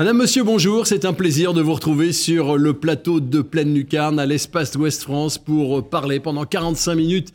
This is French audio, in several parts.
Madame, monsieur, bonjour. C'est un plaisir de vous retrouver sur le plateau de Pleine Lucarne à l'espace Ouest France pour parler pendant 45 minutes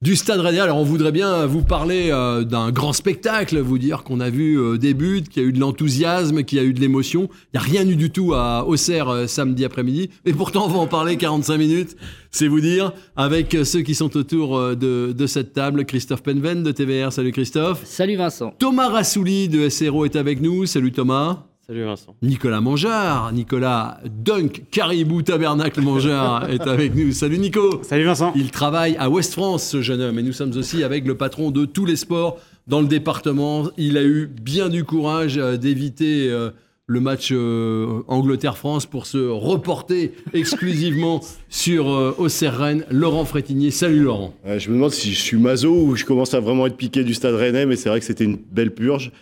du Stade Rennais. Alors on voudrait bien vous parler euh, d'un grand spectacle, vous dire qu'on a vu euh, des buts, qu'il y a eu de l'enthousiasme, qu'il y a eu de l'émotion. Il n'y a rien eu du tout à Auxerre euh, samedi après-midi. Mais pourtant on va en parler 45 minutes, c'est vous dire, avec ceux qui sont autour de, de, cette table. Christophe Penven de TVR, salut Christophe. Salut Vincent. Thomas Rassouli de SRO est avec nous, salut Thomas. Salut Vincent. Nicolas Mangard, Nicolas Dunk Caribou Tabernacle Mangard est avec nous. Salut Nico. Salut Vincent. Il travaille à West France, ce jeune homme, et nous sommes aussi avec le patron de tous les sports dans le département. Il a eu bien du courage euh, d'éviter euh, le match euh, Angleterre-France pour se reporter exclusivement sur Auxerre Rennes. Laurent Frétinier. Salut Laurent. je me demande si je suis mazo ou je commence à vraiment être piqué du stade rennais, mais c'est vrai que c'était une belle purge.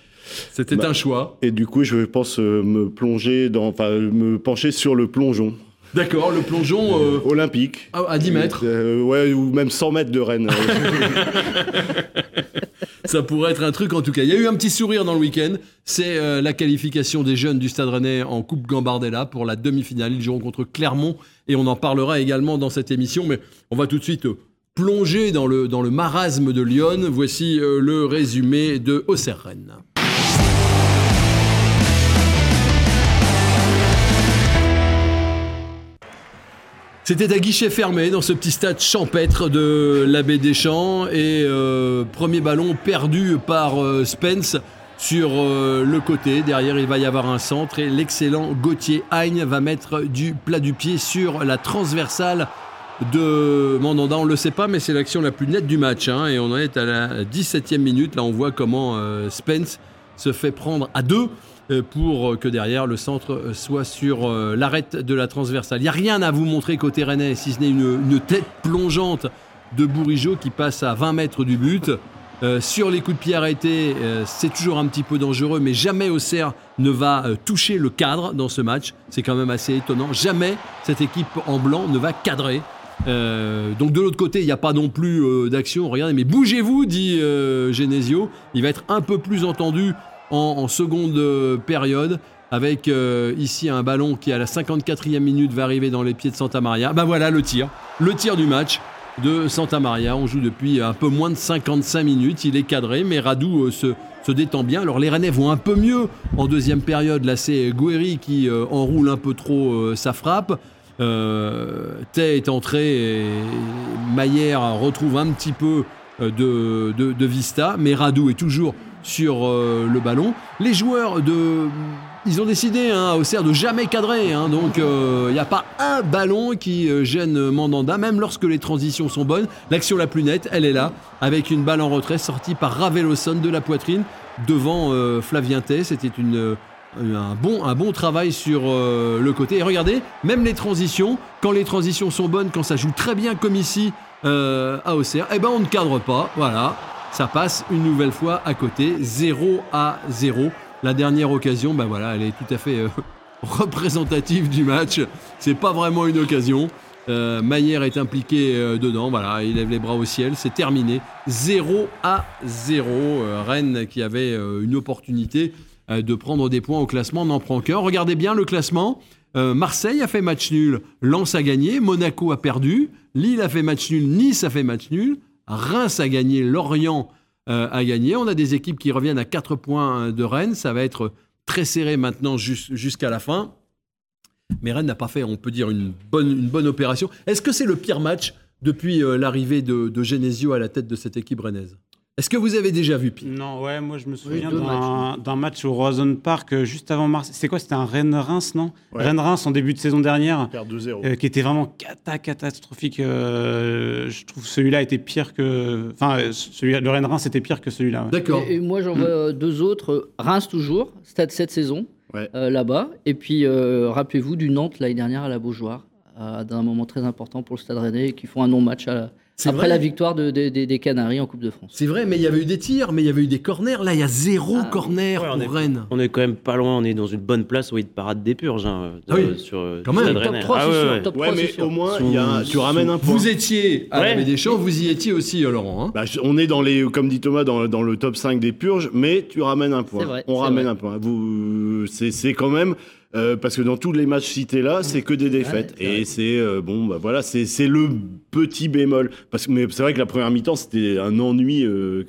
C'était bah, un choix. Et du coup, je pense euh, me plonger dans, enfin, me pencher sur le plongeon. D'accord, le plongeon euh, olympique. À, 10 mètres. Euh, ouais, ou même 100 mètres de Rennes. Ça pourrait être un truc en tout cas. Il y a eu un petit sourire dans le week-end. C'est la qualification des jeunes du Stade Rennais en Coupe Gambardella pour la demi-finale. Ils joueront contre Clermont et on en parlera également dans cette émission. Mais on va tout de suite plonger dans le, dans le marasme de Lyon. Voici le résumé de Auxerre-Rennes. C'était à guichet fermé dans ce petit stade champêtre de l'abbé Deschamps et euh, premier ballon perdu par euh, Spence sur euh, le côté. Derrière, il va y avoir un centre et l'excellent Gauthier Heigne va mettre du plat du pied sur la transversale de Mandanda. On ne le sait pas, mais c'est l'action la plus nette du match. Hein, et on en est à la 17e minute. Là, on voit comment Spence se fait prendre à deux. Euh, pour que derrière le centre euh, soit sur euh, l'arête de la transversale. Il n'y a rien à vous montrer côté rennais, si ce n'est une, tête plongeante de Bourigeau qui passe à 20 mètres du but. sur les coups de pied arrêtés, c'est toujours un petit peu dangereux, mais jamais Auxerre ne va toucher le cadre dans ce match. C'est quand même assez étonnant. Jamais cette équipe en blanc ne va cadrer. donc de l'autre côté, il n'y a pas non plus d'action. Regardez, mais bougez-vous, dit Genesio. Il va être un peu plus entendu en, seconde euh, période avec euh, ici un ballon qui à la 54e minute va arriver dans les pieds de Santa Maria. Ben voilà le tir, le tir du match de Santa Maria. On joue depuis un peu moins de 55 minutes, il est cadré, mais Radou euh, se, détend bien. Alors les Rennais vont un peu mieux en deuxième période. Là c'est Guerri qui enroule un peu trop sa frappe. Tay est entré et Maillère retrouve un petit peu de, de Vista, mais Radou est toujours sur euh, le ballon. Les joueurs de... Ils ont décidé hein, à Auxerre de jamais cadrer, hein. donc il euh, n'y a pas un ballon qui euh, gêne Mandanda, même lorsque les transitions sont bonnes. L'action la plus nette, elle est là, avec une balle en retrait sortie par Raveloson de la poitrine devant Flavien Tay. C'était une, un, bon, un bon travail sur le côté. Et regardez, même les transitions, quand les transitions sont bonnes, quand ça joue très bien comme ici à Auxerre, eh ben on ne cadre pas. Voilà, ça passe une nouvelle fois à côté, 0 à 0. La dernière occasion, ben voilà, elle est tout à fait euh, représentative du match. C'est pas vraiment une occasion. Euh, Maillère est impliqué euh, dedans, voilà, il lève les bras au ciel, c'est terminé. 0 à 0. Rennes qui avait une opportunité de prendre des points au classement n'en prend qu'un. Regardez bien le classement. Marseille a fait match nul, Lens a gagné, Monaco a perdu, Lille a fait match nul, Nice a fait match nul, Reims a gagné, Lorient euh, a gagné. On a des équipes qui reviennent à 4 points de Rennes. Ça va être très serré maintenant jusqu'à la fin. Mais Rennes n'a pas fait, on peut dire, une bonne, opération. Est-ce que c'est le pire match depuis euh, l'arrivée de, de Genesio à la tête de cette équipe rennaise? Est-ce que vous avez déjà vu pire Non, ouais, moi je me souviens d'un match au Roison Park euh, juste avant mars. C'est quoi? C'était un Rennes-Reims, non? Rennes-Reims en début de saison dernière. Euh, qui était vraiment catastrophique. Euh, je trouve celui-là était pire que. Enfin, celui le Rennes-Reims était pire que celui-là. D'accord. Et, moi j'en vois deux autres. Reims toujours, stade cette saison, là-bas. Et puis rappelez-vous du Nantes l'année dernière à la Beaujoire. dans un moment très important pour le Stade Rennais, qui font un non-match après la victoire des Canaries en Coupe de France. C'est vrai, mais il y avait eu des tirs, mais il y avait eu des corners. Là, il y a zéro ah. corner pour Rennes. On est quand même pas loin, on est dans une bonne place où il parade des purges. Hein, ah oui. sur, quand même. Top 3, ah, ouais, top 3, ouais, mais au moins, y a, tu ramènes un point. Vous étiez à la des Champs, vous y étiez aussi, euh, Laurent. Hein. Bah, on est dans les, comme dit Thomas, dans, dans, le top 5 des purges, mais tu ramènes un point. Vrai, on ramène un point. Vous, c'est quand même. Euh, parce que dans tous les matchs cités là, c'est que des défaites. et c'est euh, bon, bah voilà, c'est le petit bémol. Parce que mais c'est vrai que la première mi-temps c'était un ennui euh,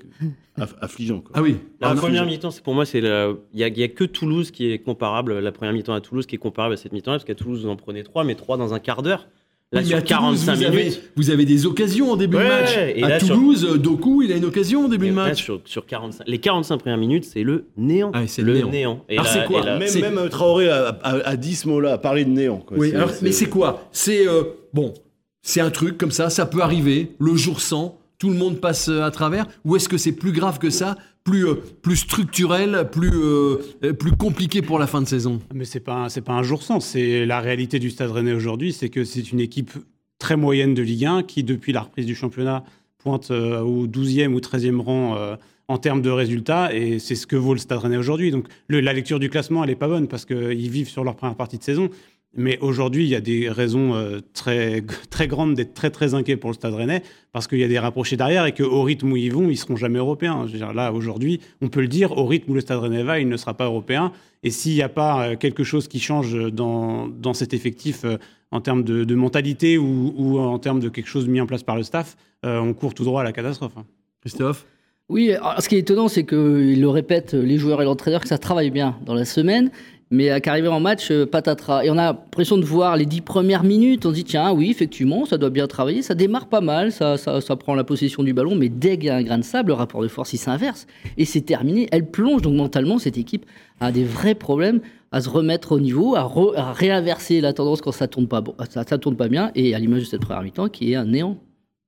affligeant. Quoi. Ah oui. La première mi-temps, c'est pour moi, c'est il y, a que Toulouse qui est comparable. La première mi-temps à Toulouse qui est comparable à cette mi-temps parce qu'à Toulouse vous en prenez trois, mais trois dans un quart d'heure. Là, sur 45 minutes. Avez, vous avez des occasions en début de match. Et à Toulouse, Doku, il a une occasion en début de match. sur, sur 45, les 45 premières minutes, c'est le néant. Ah, c'est le, néant. alors, c'est quoi Même, même euh, Traoré a, a, dit ce mot-là, a parlé de néant. Quoi. Oui, alors, mais c'est quoi C'est. Euh, bon, c'est un truc comme ça, ça peut arriver, le jour sans, tout le monde passe euh, à travers Ou est-ce que c'est plus grave que ça plus, euh, plus structurel, plus, euh, plus compliqué pour la fin de saison Mais c'est pas c'est pas un jour sans. C'est la réalité du Stade Rennais aujourd'hui, c'est que c'est une équipe très moyenne de Ligue 1 qui, depuis la reprise du championnat, pointe au 12e ou 13e rang en termes de résultats, et c'est ce que vaut le Stade Rennais aujourd'hui. Donc la lecture du classement, elle n'est pas bonne parce qu'ils vivent sur leur première partie de saison. Mais aujourd'hui, il y a des raisons euh, très, très grandes d'être très très inquiet pour le Stade Rennais parce qu'il y a des rapprochés derrière et qu'au rythme où ils vont, ils seront jamais européens. Je veux dire, là, aujourd'hui, on peut le dire, au rythme où le Stade Rennais va, il ne sera pas européen. Et s'il n'y a pas euh, quelque chose qui change dans, dans cet effectif euh, en termes de, mentalité ou, ou, en termes de quelque chose mis en place par le staff, on court tout droit à la catastrophe. Hein. Christophe? Oui, ce qui est étonnant, c'est qu'ils le répètent, les joueurs et l'entraîneur, que ça travaille bien dans la semaine mais qu'arriver en match, euh, patatras. Et on a l'impression de voir les dix premières minutes, on se dit, tiens, oui, effectivement, ça doit bien travailler, ça démarre pas mal, ça, ça, prend la possession du ballon, mais dès qu'il y a un grain de sable, le rapport de force, il s'inverse. Et c'est terminé. Elle plonge, donc mentalement, cette équipe a des vrais problèmes à se remettre au niveau, à, réinverser la tendance quand ça tourne ça, ça tourne pas bien, et à l'image de cette première mi-temps, qui est un néant.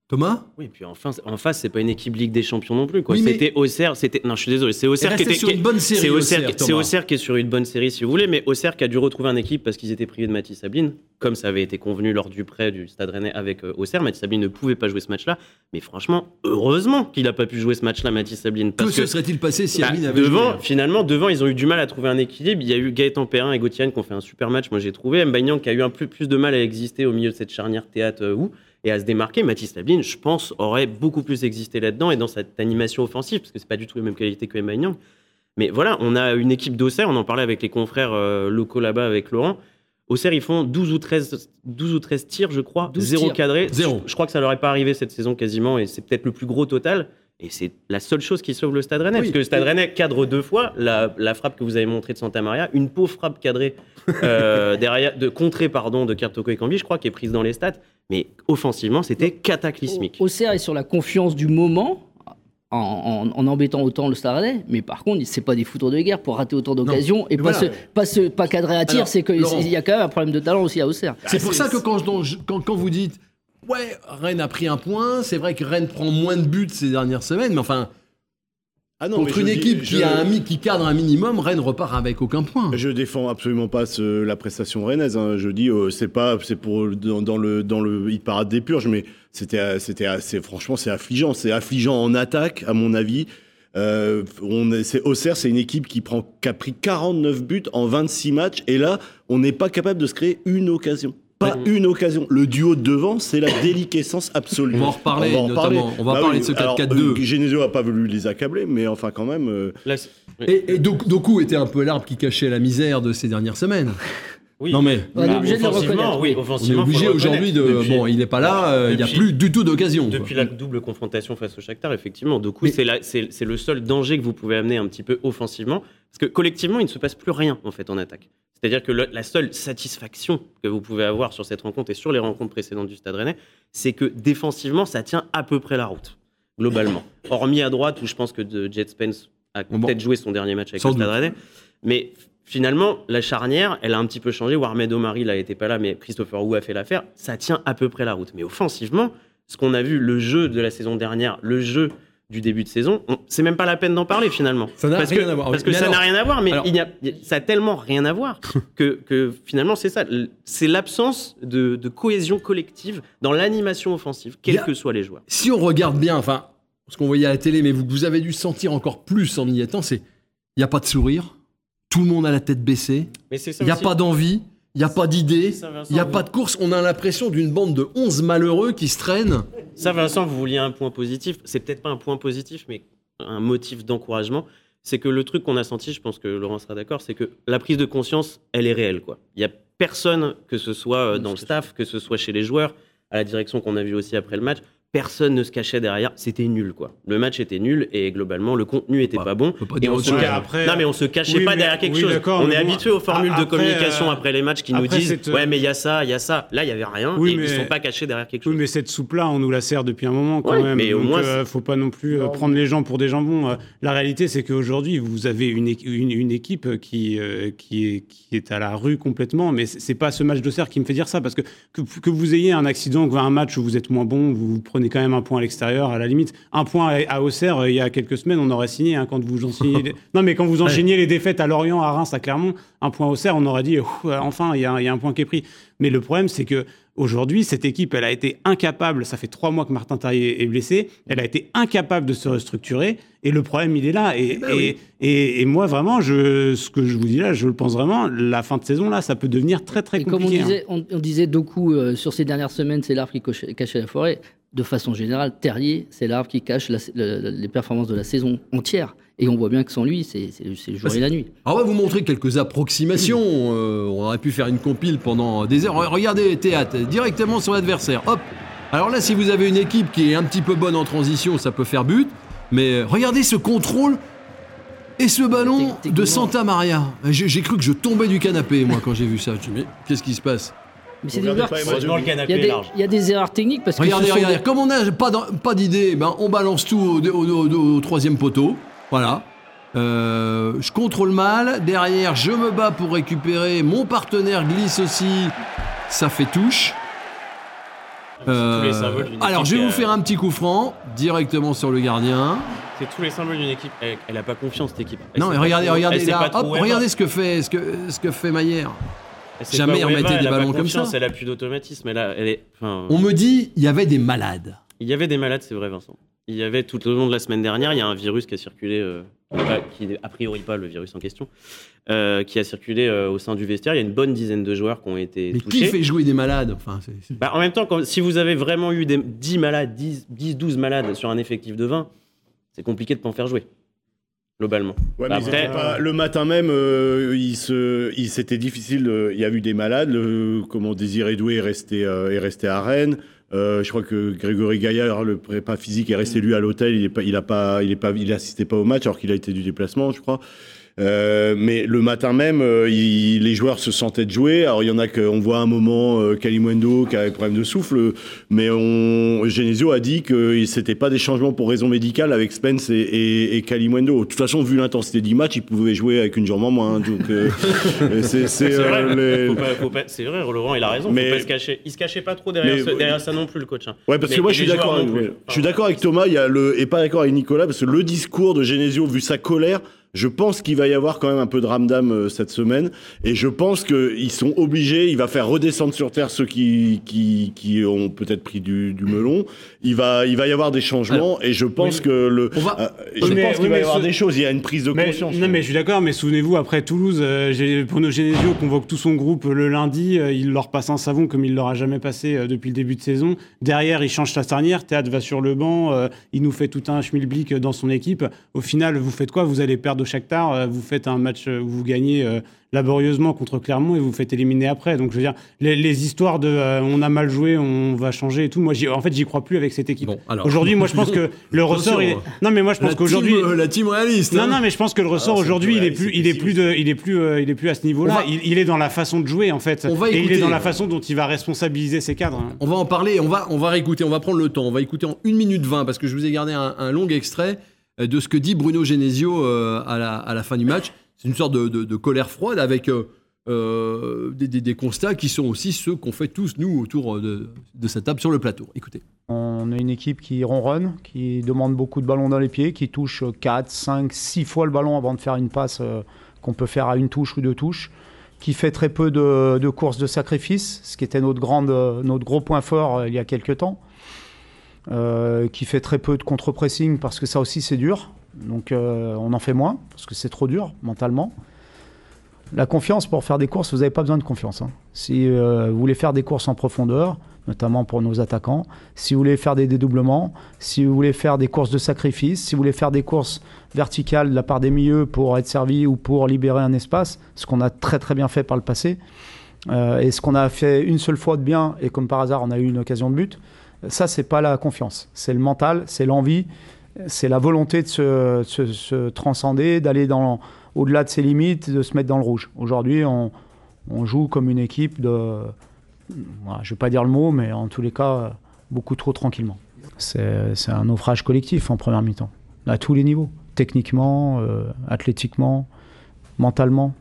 Thomas? Oui, puis en face, en face c'est pas une équipe Ligue des Champions non plus. Quoi. c'était Auxerre, c'était. Non, je suis désolé, c'est Auxerre qui était. sur une bonne série. C'est Auxerre, qui est sur une bonne série, si vous voulez, mais Auxerre qui a dû retrouver une équipe parce qu'ils étaient privés de Mathis Sabine, comme ça avait été convenu lors du prêt du Stade Rennais avec euh, Auxerre. Mathis Sabine ne pouvait pas jouer ce match-là, mais franchement, heureusement qu'il n'a pas pu jouer ce match-là, Mathis Sabine. Parce que, se serait-il passé si bah, Sabine avait devant, joué Finalement, devant, ils ont eu du mal à trouver un équilibre. Il y a eu Gaëtan Perrin et Gauthier qui ont fait un super match, moi j'ai trouvé. Mbaignan qui a eu un peu plus de mal à exister au milieu de cette charnière théâtre euh, où et à se démarquer. Mathis Labine, je pense, aurait beaucoup plus existé là-dedans et dans cette animation offensive, parce que c'est pas du tout les mêmes qualités que Emmanuel. Mais voilà, on a une équipe d'Auxerre, on en parlait avec les confrères euh, locaux là-bas, avec Laurent. Auxerre, ils font 12 ou 13, 12 ou 13 tirs, je crois, zéro cadré. Zéro. Je, crois que ça leur est pas arrivé cette saison quasiment, et c'est peut-être le plus gros total. Et c'est la seule chose qui sauve le Stade Rennais, parce que le Stade Rennais cadre deux fois la, frappe que vous avez montrée de Santa Maria, une pauvre frappe cadrée euh, derrière, de contrée pardon de Kertoko et Cambi, je crois, qui est prise dans les stats. Mais offensivement, c'était cataclysmique. Auxerre est sur la confiance du moment. En, embêtant autant le Stade Rennais, mais par contre, c'est pas des foudres de guerre pour rater autant d'occasions et pas, se, pas, se, pas cadrer à tir, c'est qu'il y a quand même un problème de talent aussi à Auxerre. C'est pour ça que quand, quand, quand vous dites Ouais, Rennes a pris un point. C'est vrai que Rennes prend moins de buts ces dernières semaines, mais enfin. Ah non, contre une équipe qui, a un, qui cadre un minimum, Rennes repart avec aucun point. Je défends absolument pas la prestation rennaise. Hein. Je dis, euh, c'est pas, c'est pour dans, le dans le hit parade des purges, mais c'était c'était assez franchement c'est affligeant. C'est affligeant en attaque, à mon avis. Euh, on c'est Auxerre, c'est une équipe qui prend qui a pris 49 buts en 26 matchs, et là, on n'est pas capable de se créer une occasion pas une occasion. Le duo de devant, c'est la déliquescence absolue. On va en reparler, notamment. On va bah parler de ce 4-4-2. Euh, Genesio n'a pas voulu les accabler, mais enfin, quand même. Euh, et, Doku était un peu l'arbre qui cachait la misère de ces dernières semaines. Oui. Non mais on est obligé de le reconnaître. Oui, on est obligé aujourd'hui de. bon, il n'est pas là, euh, il n'y a plus du tout d'occasion. Depuis la double confrontation face au Shakhtar, effectivement, Doku, c'est le seul danger que vous pouvez amener un petit peu offensivement, parce que collectivement, il ne se passe plus rien en fait en attaque. C'est-à-dire que la seule satisfaction que vous pouvez avoir sur cette rencontre et sur les rencontres précédentes du Stade Rennais, c'est que défensivement, ça tient à peu près la route, globalement. Hormis à droite, où je pense que Jet Spence a peut-être joué son dernier match avec le Stade Rennais. Mais finalement, la charnière, elle a un petit peu changé. Warmed Omari, là, n'était pas là, mais Christopher Wu a fait l'affaire. Ça tient à peu près la route. Mais offensivement, ce qu'on a vu, le jeu de la saison dernière, le jeu du début de saison, c'est même pas la peine d'en parler finalement. Ça n'a rien à voir. Parce que ça n'a rien à voir, mais il y a, ça a tellement rien à voir que, que finalement c'est ça. C'est l'absence de, de, cohésion collective dans l'animation offensive, quels que soient les joueurs. Si on regarde bien, enfin, ce qu'on voyait à la télé, mais vous, vous avez dû sentir encore plus en y étant, c'est il n'y a pas de sourire, tout le monde a la tête baissée, il n'y a pas d'envie. Il n'y a pas d'idée, il n'y a pas de course. On a l'impression d'une bande de 11 malheureux qui se traînent. Ça, Vincent, vous vouliez un point positif. C'est peut-être pas un point positif, mais un motif d'encouragement. C'est que le truc qu'on a senti, je pense que Laurent sera d'accord, c'est que la prise de conscience, elle est réelle. Quoi. Il n'y a personne, que ce soit euh, dans le staff, que ce soit chez les joueurs, à la direction qu'on a vu aussi après le match, personne ne se cachait derrière. C'était nul, quoi. Le match était nul et globalement, le contenu était pas bon. et on se après... Non, mais on se cachait pas derrière quelque chose. On est habitué aux formules de communication euh, après les matchs qui nous disent Ouais, mais il y a ça, il y a ça. Là, il y avait rien. et ils sont pas cachés derrière quelque chose. Oui, mais cette soupe-là, on nous la sert depuis un moment quand même. Mais au moins, euh, faut pas non plus euh, prendre les gens pour des jambons. la réalité, c'est qu'aujourd'hui, vous avez une, une, équipe qui, qui, est, qui est à la rue complètement. Mais c'est pas ce match de serre qui me fait dire ça. Parce que que, vous ayez un accident, un match où vous êtes moins bon, vous prenez quand même un point à l'extérieur, à la limite. Un point à Auxerre, euh, il y a quelques semaines, on aurait signé hein, quand vous enchaîniez. Non, mais quand vous enchaîniez les défaites à Lorient, à Reims, à Clermont, un point à Auxerre, on aurait dit enfin, il y, a, un point qui est pris. Mais le problème, c'est que Aujourd'hui, cette équipe, elle a été incapable, ça fait trois mois que Martin Tarrier est blessé, elle a été incapable de se restructurer, et le problème, il est là. Et, eh ben et, moi, vraiment, je, ce que je vous dis là, je le pense vraiment, la fin de saison, là, ça peut devenir très, très compliqué. Comme on disait, on, disait beaucoup euh, sur ces dernières semaines, c'est l'arbre qui cachait la forêt de façon générale, Terrier, c'est l'arbre qui cache les performances de la saison entière. Et on voit bien que sans lui, c'est le jour et la nuit. Alors on va vous montrer quelques approximations. Euh, on aurait pu faire une compile pendant des heures. Regardez Théâtre, directement sur l'adversaire. Hop Alors là, si vous avez une équipe qui est un petit peu bonne en transition, ça peut faire but. Mais regardez ce contrôle et ce ballon de Santa Maria. J'ai cru que je tombais du canapé, moi, quand j'ai vu ça. Je me mais qu'est-ce qui se passe? C'est des Il y, a des erreurs techniques parce que. Regardez, regardez. Comme on n'a pas, pas d'idée, ben, on balance tout au, troisième poteau. Voilà. Euh, je contrôle mal. Derrière, je me bats pour récupérer. Mon partenaire glisse aussi. Ça fait touche. Euh, alors, je vais vous faire un petit coup franc directement sur le gardien. C'est tous les symboles d'une équipe. Elle n'a pas confiance, cette équipe. non, mais regardez, regardez, là, regardez ce que fait, ce que, ce que fait Maillère. Jamais on mettait des ballons comme ça. Elle a plus d'automatisme. Elle, elle est, on me dit, il y avait des malades. Il y avait des malades, c'est vrai, Vincent. Il y avait tout au long de la semaine dernière, il y a un virus qui a circulé, euh, qui n'est a priori pas le virus en question, euh, qui a circulé euh, au sein du vestiaire. Il y a une bonne dizaine de joueurs qui ont été Mais touchés. qui fait jouer des malades enfin, bah, En même temps, si vous avez vraiment eu des, 10 malades, 10, 10, 12 malades sur un effectif de 20, c'est compliqué de ne pas en faire jouer globalement. le matin même, euh, il se, il c'était difficile. il y a eu des malades. Le, comment Désiré Doué est resté, euh, est resté à Rennes. Euh, je crois que Grégory Gaillard, le prépa physique, est resté lui à l'hôtel. Il est pas, il pas, il pas, pas au match alors qu'il a été du déplacement, je crois. Euh, mais le matin même, euh, les joueurs se sentaient de jouer. Alors il y en a qu'on voit un moment euh, Kalimundo qui avait problème de souffle, mais on, Genesio a dit que c'était pas des changements pour raison médicale avec Spence et, et, et Kalimundo. De toute façon, vu l'intensité du match, il pouvait jouer avec une jambe en moins. Donc euh, c'est vrai. Laurent, il a raison. Mais, faut pas se cacher. Il se cachait pas trop derrière, derrière ça non plus le coach. Hein. Ouais, parce que moi je suis d'accord. je suis d'accord avec Thomas. Il y a le et pas d'accord avec Nicolas parce que le discours de Genesio, vu sa colère je pense qu'il va y avoir quand même un peu de ramdam euh, cette semaine. Et je pense qu'ils sont obligés, il va faire redescendre sur Terre ceux qui, qui, qui ont peut-être pris du, du, melon. Il va, il va y avoir des changements. et je pense que le. On va, euh, je pense qu'il va y avoir des choses. Il y a une prise de conscience. Non, mais je suis d'accord. Mais souvenez-vous, après Toulouse, euh, Bruno Genesio convoque tout son groupe le lundi. Euh, il leur passe un savon comme il leur a jamais passé depuis le début de saison. Derrière, il change sa charnière. Théâtre va sur le banc. il nous fait tout un schmilblick dans son équipe. Au final, vous faites quoi? Vous allez perdre Shakhtar, euh, vous faites un match où vous gagnez euh, laborieusement contre Clermont et vous faites éliminer après. Donc je veux dire, les, histoires de euh, on a mal joué, on va changer et tout. Moi, en fait, j'y crois plus avec cette équipe. Aujourd'hui, moi, je pense que le ressort. Non, mais moi, je pense qu'aujourd'hui. La team réaliste. Non, hein. non, mais je pense que le ressort aujourd'hui, il est plus, il est plus de, il est plus, il est plus à ce niveau-là. Il, est dans la façon de jouer en fait. On va et il est dans la façon dont il va responsabiliser ses cadres. Hein. On va en parler. On va, on va réécouter. On va prendre le temps. On va écouter en 1 minute 20 parce que je vous ai gardé un long extrait. Euh, de ce que dit Bruno Genesio euh, à, la, fin du match. C'est une sorte de, colère froide avec euh, des, constats qui sont aussi ceux qu'on fait tous, nous, autour de, cette table sur le plateau. Écoutez. On est une équipe qui ronronne, qui demande beaucoup de ballons dans les pieds, qui touche 4, 5, 6 fois le ballon avant de faire une passe qu'on peut faire à une touche ou deux touches, qui fait très peu de, courses de sacrifice, ce qui était notre, grande, notre gros point fort il y a quelques temps, qui fait très peu de contre-pressing parce que ça aussi c'est dur, donc on en fait moins parce que c'est trop dur mentalement. La confiance pour faire des courses, vous n'avez pas besoin de confiance. Hein. Si vous voulez faire des courses en profondeur, notamment pour nos attaquants. Si vous voulez faire des dédoublements, si vous voulez faire des courses de sacrifice, si vous voulez faire des courses verticales de la part des milieux pour être servi ou pour libérer un espace, ce qu'on a très très bien fait par le passé, euh, et ce qu'on a fait une seule fois de bien, et comme par hasard on a eu une occasion de but, ça c'est pas la confiance, c'est le mental, c'est l'envie, c'est la volonté de se, transcender, d'aller au-delà de ses limites, de se mettre dans le rouge. Aujourd'hui on, joue comme une équipe de je vais pas dire le mot, mais en tous les cas, beaucoup trop tranquillement. C'est un naufrage collectif en première mi-temps, à tous les niveaux, techniquement, euh, athlétiquement, mentalement.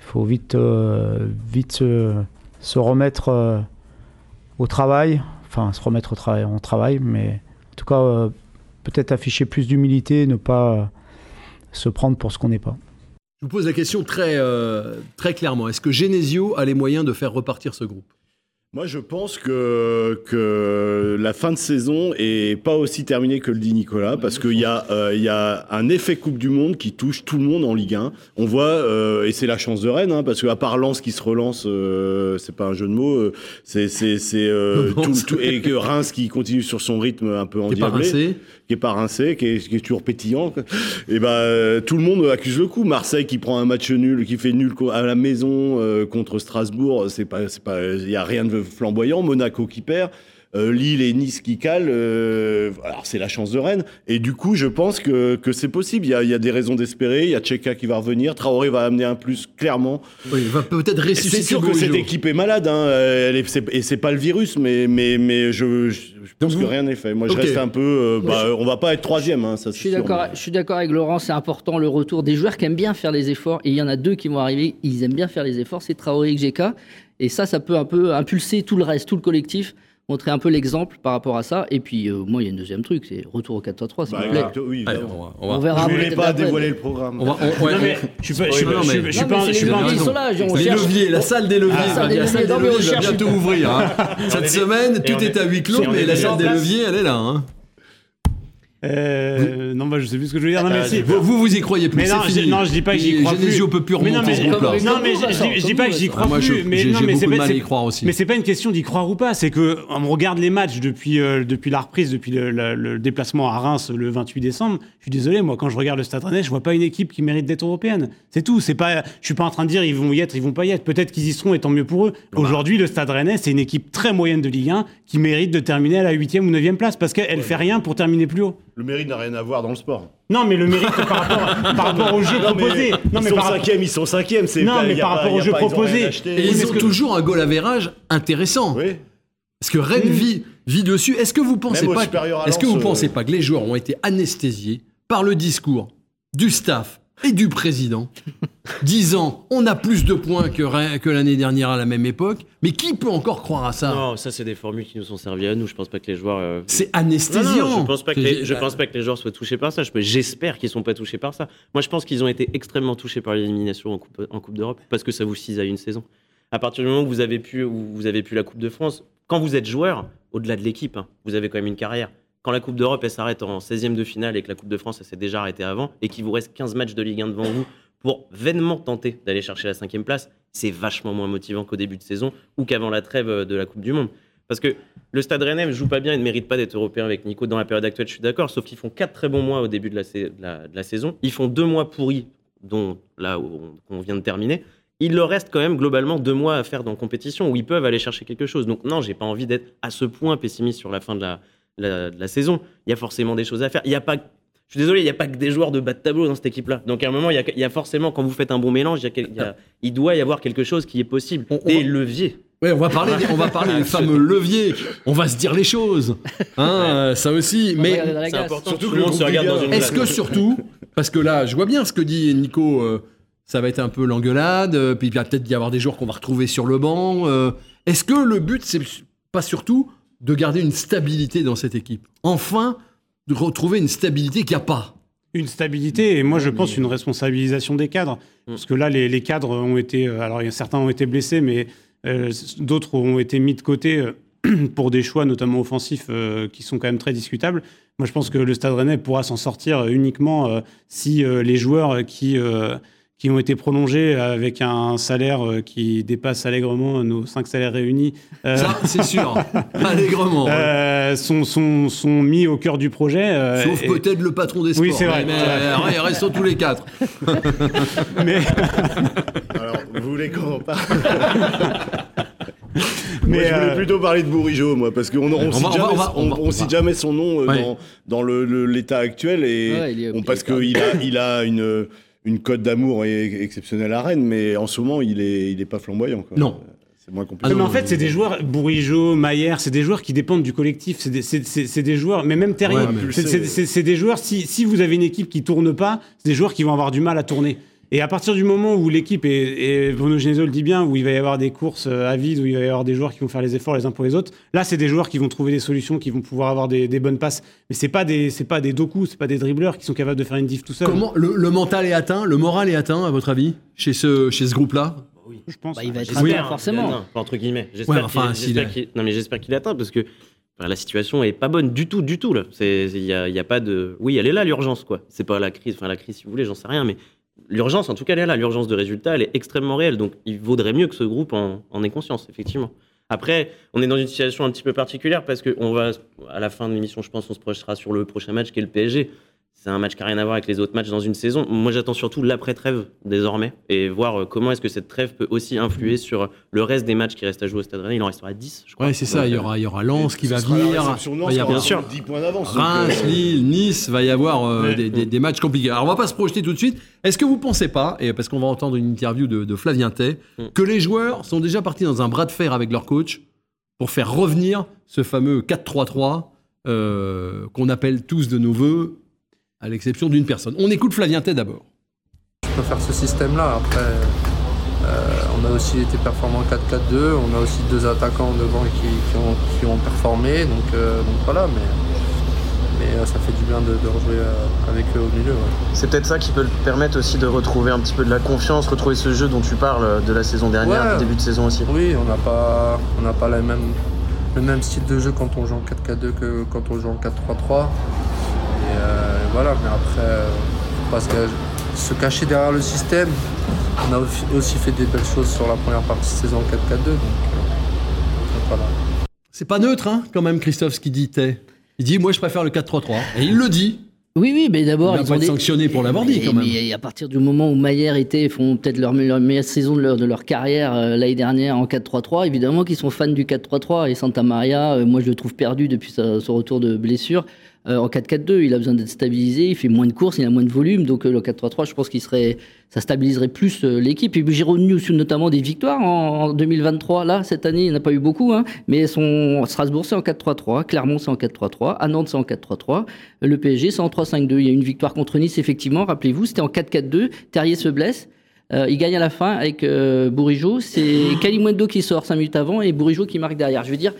Il faut vite, euh, vite se, remettre euh, au travail, se remettre au travail, on travaille, mais en tout cas, peut-être afficher plus d'humilité, ne pas se prendre pour ce qu'on n'est pas. Je vous pose la question très, euh, très clairement. Est-ce que Genesio a les moyens de faire repartir ce groupe? Moi, je pense que, que la fin de saison est pas aussi terminée que le dit Nicolas, parce qu'il y, a, euh, y a un effet Coupe du Monde qui touche tout le monde en Ligue 1. On voit, euh, et c'est la chance de Rennes, hein, parce qu'à part Lens qui se relance, euh, c'est pas un jeu de mots, c'est c'est c'est tout, tout, et que Reims qui continue sur son rythme un peu endiablé, qui est pas rincé, qui est, qui est toujours pétillant. Et ben tout le monde accuse le coup. Marseille qui prend un match nul, qui fait nul à la maison contre Strasbourg, c'est pas c'est pas il y a rien de flamboyant, Monaco qui perd. Euh, Lille et Nice qui calent. Euh, alors c'est la chance de Rennes. Et du coup, je pense que, que c'est possible. Il y, a, il y, a, des raisons d'espérer. Il y a Tcheka qui va revenir. Traoré va amener un plus clairement. Oui, il va peut-être ressusciter. C'est sûr que cette équipe est malade. Hein. Elle est, et c'est pas le virus, mais, mais, mais je, je pense que rien n'est fait. Moi, je reste un peu. Euh, bah, on va pas être troisième. Hein, ça, je suis d'accord. Je suis d'accord avec Laurent. C'est important le retour des joueurs qui aiment bien faire les efforts. Et il y en a deux qui vont arriver. Ils aiment bien faire les efforts. C'est Traoré et Tcheka. Et ça, ça peut un peu impulser tout le reste, tout le collectif montrer un peu l'exemple par rapport à ça. Et puis, euh, moi, il y a un deuxième truc, c'est retour au 4-3-3, s'il bah, vous plaît. Oui, on, va, on, on, verra. Je voulais pas dévoiler le programme. On va, on, ouais, non, mais, je suis pas, je suis pas, je suis pas, je suis pas. Les leviers, la salle des leviers, la salle des leviers va bientôt ouvrir. Hein. Cette semaine, tout est à huis clos, mais la salle des leviers, elle est là. Euh, non, bah, je sais plus ce que je veux dire. Non, mais si. vous, vous y croyez plus. Mais non, fini. non, je dis pas que j'y crois Genesio plus. peut plus remonter non, mais, ce groupe-là. Non, mais je, je, dis pas que j'y crois moi, plus. mais mais pas, y croire aussi. Mais c'est pas une question d'y croire ou pas. C'est que on regarde les matchs depuis euh, depuis la reprise, depuis le, le, le, déplacement à Reims le 28 décembre. Je suis désolé, moi, quand je regarde le Stade Rennais, je vois pas une équipe qui mérite d'être européenne. C'est tout. C'est pas. Je suis pas en train de dire ils vont y être, ils vont pas y être. Peut-être qu'ils y seront, et tant mieux pour eux. Aujourd'hui, le Stade Rennais, c'est une équipe très moyenne de Ligue 1 qui mérite de terminer à la 8 ou 9 place parce qu'elle fait rien pour terminer plus haut. Le mérite n'a rien à voir dans le sport. Non, mais le mérite par rapport, par rapport au jeu proposé. Non, ils, mais sont par... cinquième, ils sont cinquièmes. Non, mais par rapport au jeu proposé. Et ils ont toujours un goal average intéressant. Oui. Parce que Rennes vit, vit dessus. Est-ce que vous pensez pas Est-ce que vous pensez euh, pas que les joueurs ont été anesthésiés par le discours du staff et du président, disant on a plus de points que, que l'année dernière à la même époque. Mais qui peut encore croire à ça? Non, ça c'est des formules qui nous sont servies à nous. Je pense pas que les joueurs. Euh, c'est anesthésiant. je pense pas que les, je pense pas que les joueurs soient touchés par ça. J'espère qu'ils sont pas touchés par ça. Moi, je pense qu'ils ont été extrêmement touchés par l'élimination en Coupe, en coupe d'Europe parce que ça vous cise à une saison. À partir du moment où vous avez pu, où vous avez pu la Coupe de France, quand vous êtes joueur, au-delà de l'équipe, hein, vous avez quand même une carrière quand la Coupe d'Europe s'arrête en 16e de finale et que la Coupe de France s'est déjà arrêtée avant et qu'il vous reste 15 matchs de Ligue 1 devant vous pour vainement tenter d'aller chercher la cinquième place, c'est vachement moins motivant qu'au début de saison ou qu'avant la trêve de la Coupe du Monde. Parce que le Stade Rennais ne joue pas bien et ne mérite pas d'être européen avec Nico dans la période actuelle, je suis d'accord, sauf qu'ils font quatre très bons mois au début de la, saison. Ils font deux mois pourris, dont là où on, vient de terminer. Il leur reste quand même globalement deux mois à faire dans la compétition où ils peuvent aller chercher quelque chose. Donc non, j'ai pas envie d'être à ce point pessimiste sur la fin de la, la, la, saison. Il y a forcément des choses à faire. Il y a pas, je suis désolé, il n'y a pas que des joueurs de bas de tableau dans cette équipe-là. Donc à un moment, il y, a, il y a, forcément, quand vous faites un bon mélange, il, y a, il doit y avoir quelque chose qui est possible. des leviers. Oui, on va parler, on va parler des fameux leviers. On va se dire les choses, hein, ça aussi. Mais c'est important. Surtout que le monde se regarde dans une. Est-ce que surtout, parce que là, je vois bien ce que dit Nico. Euh, ça va être un peu l'engueulade, euh, puis il va peut-être y avoir des joueurs qu'on va retrouver sur le banc. Euh, est-ce que le but, c'est pas surtout de garder une stabilité dans cette équipe. Enfin, de retrouver une stabilité qu'il n'y a pas. Une stabilité et moi je pense une responsabilisation des cadres. Mm. Parce que là, les, cadres ont été. Euh, alors, certains ont été blessés, mais euh, d'autres ont été mis de côté euh, pour des choix, notamment offensifs, qui sont quand même très discutables. Moi, je pense que le Stade Rennais pourra s'en sortir uniquement si les joueurs qui qui ont été prolongés avec un salaire euh, qui dépasse allègrement nos cinq salaires réunis. Euh, Ça, c'est sûr, allègrement. Euh, sont, sont, sont, mis au cœur du projet. Sauf peut-être le patron des sports. Oui, c'est vrai. Mais, restons tous les quatre. mais... Alors, vous voulez qu'on parle? Mais moi, je voulais plutôt parler de Bourigeau, moi, parce qu'on ne cite, jamais, cite jamais son nom dans, dans l'état actuel, et parce qu'il a, il a une une cote d'amour exceptionnelle à Rennes, mais en ce moment, il est, il est pas flamboyant. Quoi. Non. C'est moins compliqué. Ah, mais en fait, c'est des joueurs, Bourigeau, Maillère, c'est des joueurs qui dépendent du collectif. C'est des, des, joueurs, mais même Terrier, c'est des joueurs, si, si vous avez une équipe qui tourne pas, c'est des joueurs qui vont avoir du mal à tourner. Et à partir du moment où l'équipe, et, Bruno Genesio le dit bien, où il va y avoir des courses euh, à vide, où il va y avoir des joueurs qui vont faire les efforts les uns pour les autres, là, c'est des joueurs qui vont trouver des solutions, qui vont pouvoir avoir des, bonnes passes. Mais c'est pas des, c'est pas des doku, c'est pas des dribbleurs qui sont capables de faire une diff tout seul. Comment le, mental est atteint, le moral est atteint, à votre avis, chez ce, chez ce groupe-là? Oui. Je pense. Bah, il va être atteint, forcément. Non, entre guillemets. J'espère enfin, qu'il, non, mais j'espère qu'il est atteint parce que la situation est pas bonne du tout, du tout là. Il y a, y a, pas de. Oui, elle est là l'urgence quoi. C'est pas la crise, enfin la crise si vous voulez, j'en sais rien, mais l'urgence, en tout cas, elle est là. L'urgence de résultat, elle est extrêmement réelle. Donc, il vaudrait mieux que ce groupe en, ait conscience, effectivement. Après, on est dans une situation un petit peu particulière parce qu'on va, à la fin de l'émission, je pense, on se projetera sur le prochain match qui est le PSG c'est un match qui n'a rien à voir avec les autres matchs dans une saison. Moi, j'attends surtout l'après-trêve désormais et voir euh, comment est-ce que cette trêve peut aussi influer sur le reste des matchs qui restent à jouer au Stade Rennais. Il en restera 10, je crois. Ouais, c'est ça. Il y aura, il y aura Lens qui va venir. il y a bien sûr 10 points d'avance. Reims, euh, Lille, Nice, va y avoir euh, des, matchs compliqués. Alors, on va pas se projeter tout de suite. Est-ce que vous pensez pas, et parce qu'on va entendre une interview de, Flavien Tay, mm. que les joueurs sont déjà partis dans un bras de fer avec leur coach pour faire revenir ce fameux 4-3-3 qu'on appelle tous de nos voeux à l'exception d'une personne. On écoute Flavien Tay d'abord. Je peux faire ce système-là. Après, euh, on a aussi été performant 4-4-2. On a aussi deux attaquants devant qui, ont, performé. Euh, donc, voilà, mais, mais euh, ça fait du bien de, rejouer avec eux au milieu. C'est peut-être ça qui peut permettre aussi de retrouver un petit peu de la confiance, retrouver ce jeu dont tu parles de la saison dernière, du début de saison aussi. Oui, on n'a pas, on pas la même, le même style de jeu quand on joue en 4-4-2 que quand on joue en 4-3-3. Euh, voilà, mais après, parce que se cacher derrière le système, on a aussi fait des belles choses sur la première partie de saison 4-4-2. Donc, euh, C'est pas neutre, hein, quand même, Christophe, ce qu'il dit. Il dit, moi, je préfère le 4-3-3. Et il le dit. Oui, oui, mais d'abord. Ils vont être sanctionnés pour l'avoir dit, quand même. Mais à partir du moment où Maillère était, font peut-être leur, meilleure saison de leur, de leur carrière euh, l'année dernière en 4-3-3, évidemment qu'ils sont fans du 4-3-3. Et Santa Maria, moi, je le trouve perdu depuis son retour de blessure. Euh, en 4-4-2, il a besoin d'être stabilisé, il fait moins de courses, il a moins de volume, donc euh, le 4-3-3, je pense qu'il serait, ça stabiliserait plus euh, l'équipe. Et News, notamment des victoires en, 2023. Là, cette année, il n'a pas eu beaucoup, hein, mais son Strasbourg, c'est en 4-3-3, Clermont, c'est en 4-3-3, à Nantes, c'est en 4-3-3, le PSG, c'est en 3-5-2. Il y a une victoire contre Nice, effectivement, rappelez-vous, c'était en 4-4-2, Terrier se blesse. il gagne à la fin avec euh. C'est Kalimwendo qui sort 5 minutes avant et Bourigeau qui marque derrière. Je veux dire,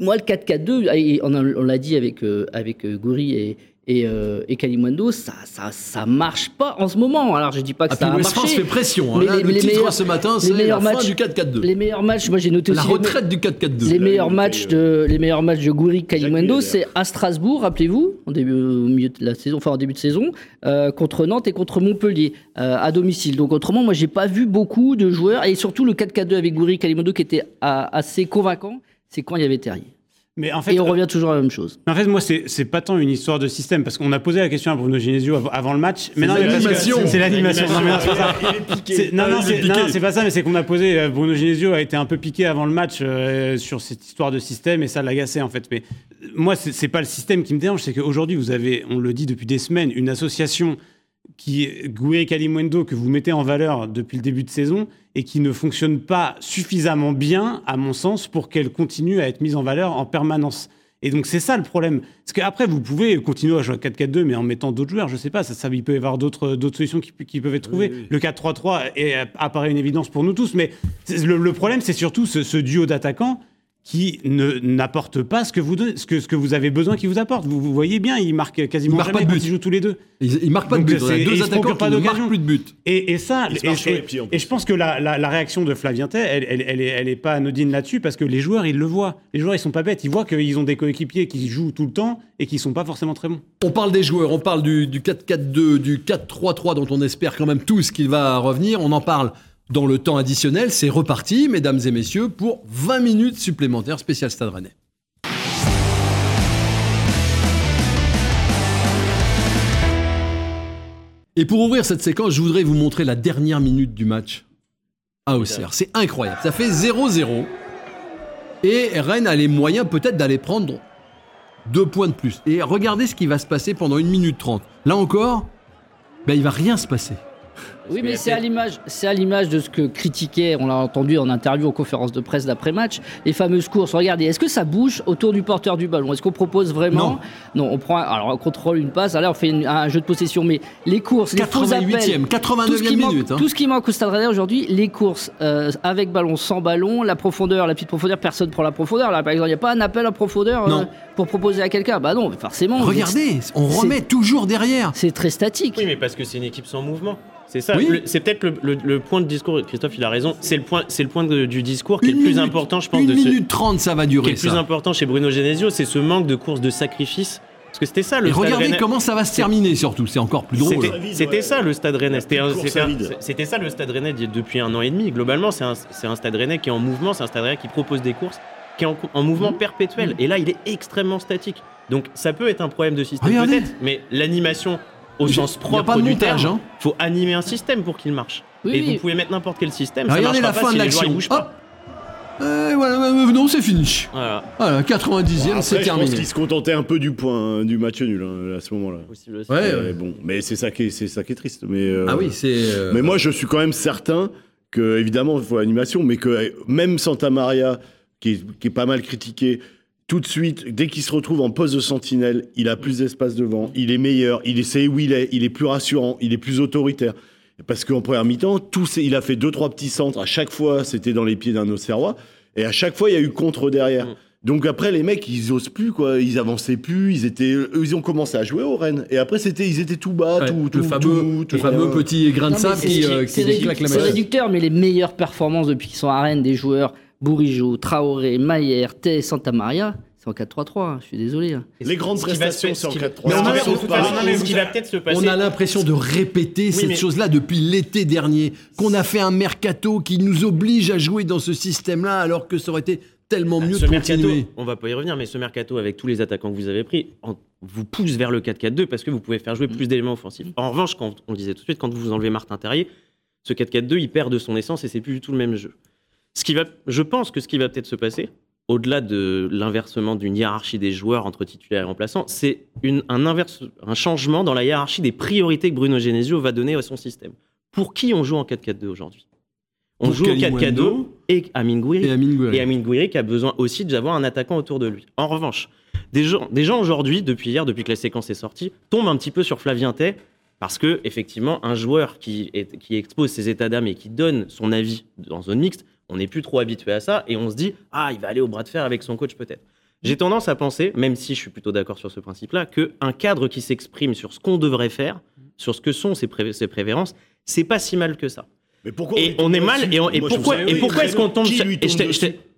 moi, le 4-4-2, on, l'a dit avec, euh, avec euh, Goury et, et, euh, et Kalimundo, ça, ça, ça marche pas en ce moment. Alors je dis pas que ah, ça a marché. France fait pression. Hein. Là, le titre ce matin, c'est la fin du 4-4-2. Les meilleurs matchs, moi j'ai noté la retraite du 4-4-2. Les meilleurs matchs de les meilleurs matchs de Goury, Kalimundo, c'est à Strasbourg, rappelez-vous, au début, au milieu de la saison, enfin en début de saison, euh, contre Nantes et contre Montpellier euh, à domicile. Donc autrement, moi j'ai pas vu beaucoup de joueurs et surtout le 4-4-2 avec Goury, Kalimundo qui était assez convaincant. C'est quand il y avait Terrier. Mais en fait, et on revient toujours à la même chose. En fait, moi, c'est pas tant une histoire de système, parce qu'on a posé la question à Bruno Genesio avant le match. Mais non, c'est l'animation. Non, non, c'est Non, c'est pas ça, mais c'est qu'on a posé. Euh, Bruno Genesio a été un peu piqué avant le match euh, sur cette histoire de système, et ça l'agaçait en fait. Mais moi, c'est pas le système qui me dérange, c'est qu'aujourd'hui, vous avez, on le dit depuis des semaines, une association qui Goué Kalimwendo que vous mettez en valeur depuis le début de saison et qui ne fonctionne pas suffisamment bien, à mon sens, pour qu'elle continue à être mise en valeur en permanence. Et donc c'est ça le problème. Parce qu'après, vous pouvez continuer à jouer à 4-4-2, mais en mettant d'autres joueurs, je sais pas, ça, ça, il peut y avoir d'autres solutions qui, peuvent être trouvées. Le 4-3-3 apparaît une évidence pour nous tous, mais le, problème, c'est surtout ce, duo d'attaquants qui ne n'apporte pas ce que vous ce que ce que vous avez besoin qu'il vous apporte. Vous, vous, voyez bien, il marque quasiment il jamais pas de but. ils jouent tous les deux. Il, il marque pas Donc, de but. deux il se attaquants procure pas qui ne d'occasion. marquent plus de but. Et, et ça, et, et- et je pense que la, la- la réaction de Flavien Tay, elle, elle, elle est, elle est pas anodine là-dessus parce que les joueurs, ils le voient. Les joueurs, ils sont pas bêtes. Ils voient qu'ils ont des coéquipiers qui jouent tout le temps et qui sont pas forcément très bons. On parle des joueurs, on parle du, du 4-4-2, du 4-3-3 dont on espère quand même tous qu'il va revenir. On en parle dans le temps additionnel. C'est reparti, mesdames et messieurs, pour 20 minutes supplémentaires spécial Stade Rennais. Et pour ouvrir cette séquence, je voudrais vous montrer la dernière minute du match à Auxerre. C'est incroyable. Ça fait 0-0. Et Rennes a les moyens peut-être d'aller prendre deux points de plus. Et regardez ce qui va se passer pendant une minute trente. Là encore, ben, il va rien se passer. Oui, Mais c'est à l'image, c'est à l'image de ce que critiquait, on l'a entendu en interview aux conférences de presse d'après-match, les fameuses courses. Regardez, est-ce que ça bouge autour du porteur du ballon? Est-ce qu'on propose vraiment? Non, on prend, alors on contrôle une passe, alors on fait une- un jeu de possession, mais les courses, les faux appels, 88e, 89e tout ce qui manque, minute. hein. tout ce qui manque au Stade Rennais aujourd'hui, les courses euh, avec ballon, sans ballon, la profondeur, la petite profondeur, personne prend la profondeur. Là, par exemple, il n'y a pas un appel à profondeur euh, Non. pour proposer à quelqu'un? Bah non, forcément. Regardez, on remet toujours derrière. C'est très statique. Oui, mais parce que c'est une équipe sans mouvement. C'est ça. Oui. C'est peut-être le, le- le point de discours. Christophe, il a raison. C'est le point. C'est le point de- du discours qui est le plus minute- important, je pense, Une de ce, minute trente, ça va qui est durer. le plus important chez Bruno Genesio, c'est ce manque de courses de sacrifice. Parce que c'était ça le Et Stade regardez Rennais. comment ça va se terminer surtout. C'est encore plus drôle. C'était- Ça ouais. le Stade Rennais. C'était Course ça le Stade Rennais depuis un an et demi. Globalement, c'est un, Stade Rennais qui est en mouvement, c'est un Stade Rennais qui propose des courses, qui est en, en mouvement perpétuel. Et là, il est extrêmement statique. Donc ça peut être un problème de système peut-être, mais l'animation au sens y a propre pas de du montage, terme, hein. faut animer un système pour qu'il marche. Oui, et oui. vous pouvez mettre n'importe quel système, ça Regardez marchera la pas fin si de les joueurs ils l'action. bougent Hop. pas. Euh, voilà, euh, non, c'est fini. Voilà. Voilà, 90e, Après, c'est je pense terminé. qu'il se contentait un peu du point hein, du match nul hein, à ce moment-là. Possible aussi. Ouais, Euh, ouais. bon, mais c'est ça qui est, c'est ça qui est triste. Mais euh, Ah oui, c'est. euh, Mais moi, je suis quand même certain que, évidemment, il faut l'animation, mais que euh, même Santa Maria, qui est, qui est pas mal critiqué, tout de suite, dès qu'il se retrouve en poste de sentinelle, il a plus d'espace devant, il est meilleur, il sait où il est, il est plus rassurant, il est plus autoritaire. Parce qu'en première mi-temps, il a fait deux, trois petits centres. À chaque fois, c'était dans les pieds d'un Auxerrois. Et à chaque fois, il y a eu contre derrière. Mm. Donc après, les mecs, ils osent plus, quoi. Ils avançaient plus. Ils étaient, ils ont commencé à jouer au Rennes. Et après, c'était, ils étaient tout bas, ouais, tout, le tout, fameux, tout, tout le fameux rien. petit grain de sable c'est- qui, euh, qui réduc- claque la c'est réducteur, mais les meilleures performances depuis qu'ils sont à Rennes des joueurs Bourigeau, Traoré, Maillère, Tay, Santa Maria, c'est en 4-3-3. hein, je suis désolé. hein. Les grandes prestations, c'est en ce qui- 4-3. Mais on a- Sauf de toute par- façon, mais ce qui va peut-être se passer. On a l'impression de répéter cette mais- chose-là depuis l'été dernier, qu'on a fait un mercato qui nous oblige à jouer dans ce système-là, alors que ça aurait été tellement mieux ce de mercato, continuer. on va pas y revenir, mais ce mercato avec tous les attaquants que vous avez pris, en- vous pousse vers le 4-4-2 parce que vous pouvez faire jouer plus d'éléments offensifs. En revanche, quand on le disait tout de suite, quand vous enlevez Martin Terrier, ce 4-4-2, il perd de son essence et c'est plus du tout le même jeu. Ce qui va, je pense que ce qui va peut-être se passer, au-delà de l'inversement d'une hiérarchie des joueurs entre titulaires et remplaçants, c'est un, inverse, un changement dans la hiérarchie des priorités que Bruno Genesio va donner à son système. Pour qui on joue en 4-4-2 aujourd'hui? On Pour joue au 4-4-2 Kalimundo et Amine Gouiri Et Amine Gouiri. et Amine Gouiri qui a besoin aussi d'avoir un attaquant autour de lui. En revanche, des gens, des gens aujourd'hui, depuis hier, depuis que la séquence est sortie, tombent un petit peu sur Flavien Tay parce que effectivement, un joueur qui, est- qui expose ses états d'âme et qui donne son avis en zone mixte, on n'est plus trop habitué à ça et on se dit ah il va aller au bras de fer avec son coach peut-être. J'ai tendance à penser, même si je suis plutôt d'accord sur ce principe-là, qu'un cadre qui s'exprime sur ce qu'on devrait faire, sur ce que sont ses, pré- ses préférences, c'est pas si mal que ça. Mais pourquoi Et on est mal. Et, on- pourquoi, et est-ce qu'on tombe sur-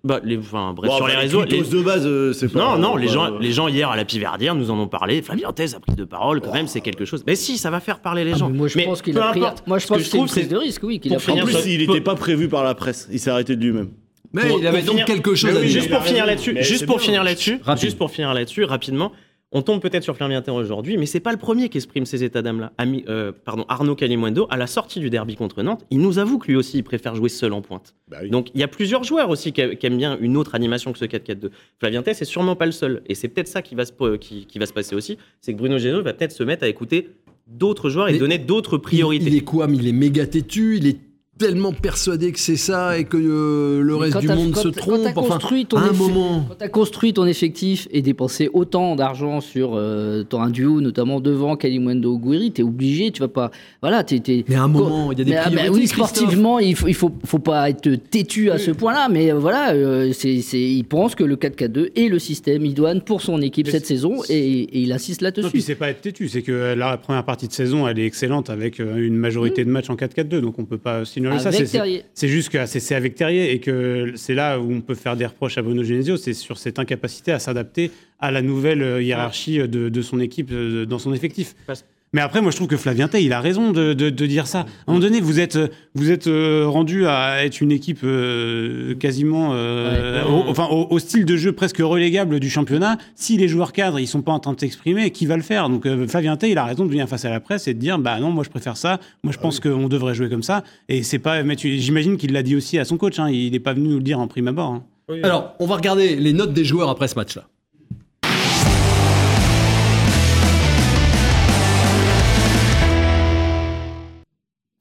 bah, les, enfin, bref, Bon, sur les réseaux. les- de base, euh, c'est pas. Non, non, les gens, les gens hier à la Piverdière nous en ont parlé. Flavien Thèse a pris de parole, quand même, c'est quelque chose. Mais si, ça va faire parler les Ah, gens. mais moi, je Mais pense qu'il a pris. importe. Moi, je pense que que c'est une prise de risque, oui, qu'il pour a pris. En plus, il n'était pas prévu par la presse. Il s'est arrêté de lui-même. Mais Pour- il avait donc finir- quelque chose à dire. Juste pour finir là-dessus, juste pour finir là-dessus, juste pour finir là-dessus, rapidement, on tombe peut-être sur Flavien Terre aujourd'hui, mais c'est pas le premier qui exprime ces états d'âme-là. Ami- euh, pardon, Arnaud Calimundo, à la sortie du derby contre Nantes, il nous avoue que lui aussi, il préfère jouer seul en pointe. Bah oui. Donc il y a plusieurs joueurs aussi qui, a- qui aiment bien une autre animation que ce 4-4-2. Flavien Tess c'est sûrement pas le seul. Et c'est peut-être ça qui va, se, qui, qui va se passer aussi. C'est que Bruno Geno va peut-être se mettre à écouter d'autres joueurs et Mais donner d'autres Il, priorités. il est quoi? Mais Il est méga têtu, il est tellement persuadé que c'est ça et que euh, le reste du monde se trompe. Quand enfin, à un effet- moment. Quand tu as construit ton effectif et dépensé autant d'argent sur euh, ton un duo, notamment devant Kalimundo Guiri, tu es obligé, tu vas pas. Voilà, t'es- t'es- Mais à un moment, il y a des Mais, ah, priorités. bah oui, sportivement, il faut, il faut, faut pas être têtu à ce point-là, mais euh, voilà, euh, c'est, c'est, il pense que le 4-4-2 est le système idoine pour son équipe Mais cette saison et, et il insiste Non, puis là-dessus. c'est pas être têtu, c'est que la première partie de saison, elle est excellente avec euh, une majorité de matchs en 4-4-2, donc on peut pas ça. C'est- c'est- Terrier. C'est juste que c'est avec Terrier et que c'est là où on peut faire des reproches à Bruno Genesio, c'est sur cette incapacité à s'adapter à la nouvelle euh, hiérarchie de, de son équipe euh, dans son effectif. Parce- Mais après, moi, je trouve que Flavien Tay, il a raison de, de- de dire ça. À un moment donné, vous êtes, vous êtes euh, rendu à être une équipe euh, quasiment, euh, Ouais. au, enfin, au, au style de jeu presque relégable du championnat. Si les joueurs cadres, ils sont pas en train de s'exprimer, qui va le faire? Donc, euh, Flavien Tay, il a raison de venir face à la presse et de dire, bah non, moi, je préfère ça. Moi, je pense qu'on devrait jouer comme ça. Et c'est pas, j'imagine qu'il l'a dit aussi à son coach. hein. Il n'est pas venu nous le dire en prime abord. hein. Alors, on va regarder les notes des joueurs après ce match-là.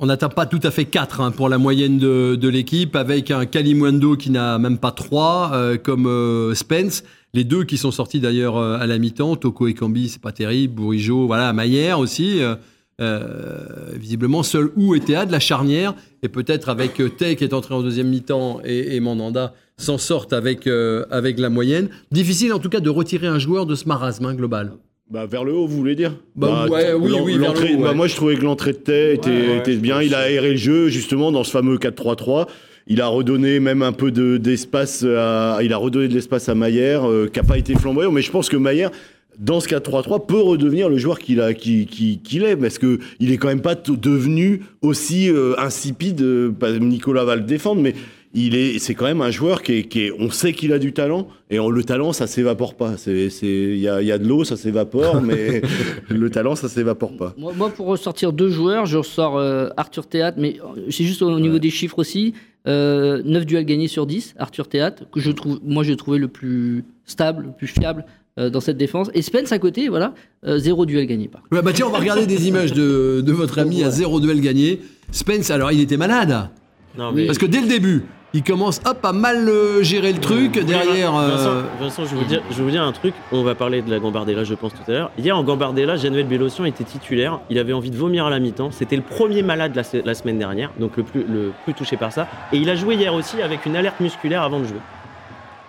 On n'atteint pas tout à fait 4 pour la moyenne de, l'équipe, avec un Kalimwendo qui n'a même pas 3, comme euh, Spence. Les deux qui sont sortis d'ailleurs euh, à la mi-temps, Toko et Kambi, c'est pas terrible, Bourigeau, voilà, Maillère aussi. euh, euh, visiblement, seul Ou et Théa de la charnière, et peut-être avec euh, Tay qui est entré en deuxième mi-temps et, et Mandanda s'en sortent avec, euh, avec la moyenne. Difficile en tout cas de retirer un joueur de ce marasme hein, global. Bah, vers le haut, vous voulez dire Bah, ouais, oui, oui, vers le haut, bah, ouais. moi, je trouvais que l'entrée de Tay était, ouais, était bien. Il a aéré le jeu, justement, dans ce fameux 4-3-3. Il a redonné même un peu de- d'espace à, il a redonné de l'espace à Maillère, euh, qui n'a pas été flamboyant, mais je pense que Maillère, dans ce 4-3-3, peut redevenir le joueur qu'il qui- qu'il est, parce que il est quand même pas devenu aussi euh, insipide. euh, pas- Nicolas va le défendre, mais il est, c'est quand même un joueur qui est, qui est- on sait qu'il a du talent, et on- le talent, ça s'évapore pas. C'est, c'est, il y a, il y a de l'eau, ça s'évapore, mais le talent, ça s'évapore pas. Moi, moi, pour ressortir deux joueurs, je ressors euh, Arthur Théâtre, mais euh, c'est juste au niveau des chiffres aussi. Euh, 9 duels gagnés sur 10, Arthur Théâtre, que je trouve, moi j'ai trouvé le plus stable, le plus fiable euh, dans cette défense. Et Spence à côté, voilà, euh, zéro duel gagné par. contre. Ouais, bah tiens, on va regarder des images de, de votre ami à zéro duel gagné. Spence, alors il était malade. Non, Oui. mais Parce que dès le début, il commence hop, à mal euh, gérer le truc. derrière. Vincent, euh, Vincent, je, vais vous dire, je vais vous dire un truc. On va parler de la Gambardella, je pense, tout à l'heure. Hier, en Gambardella, Januel Bélocian était titulaire. Il avait envie de vomir à la mi-temps. C'était le premier malade la, se- la semaine dernière, donc le plus, le plus touché par ça. Et il a joué hier aussi avec une alerte musculaire avant de jouer.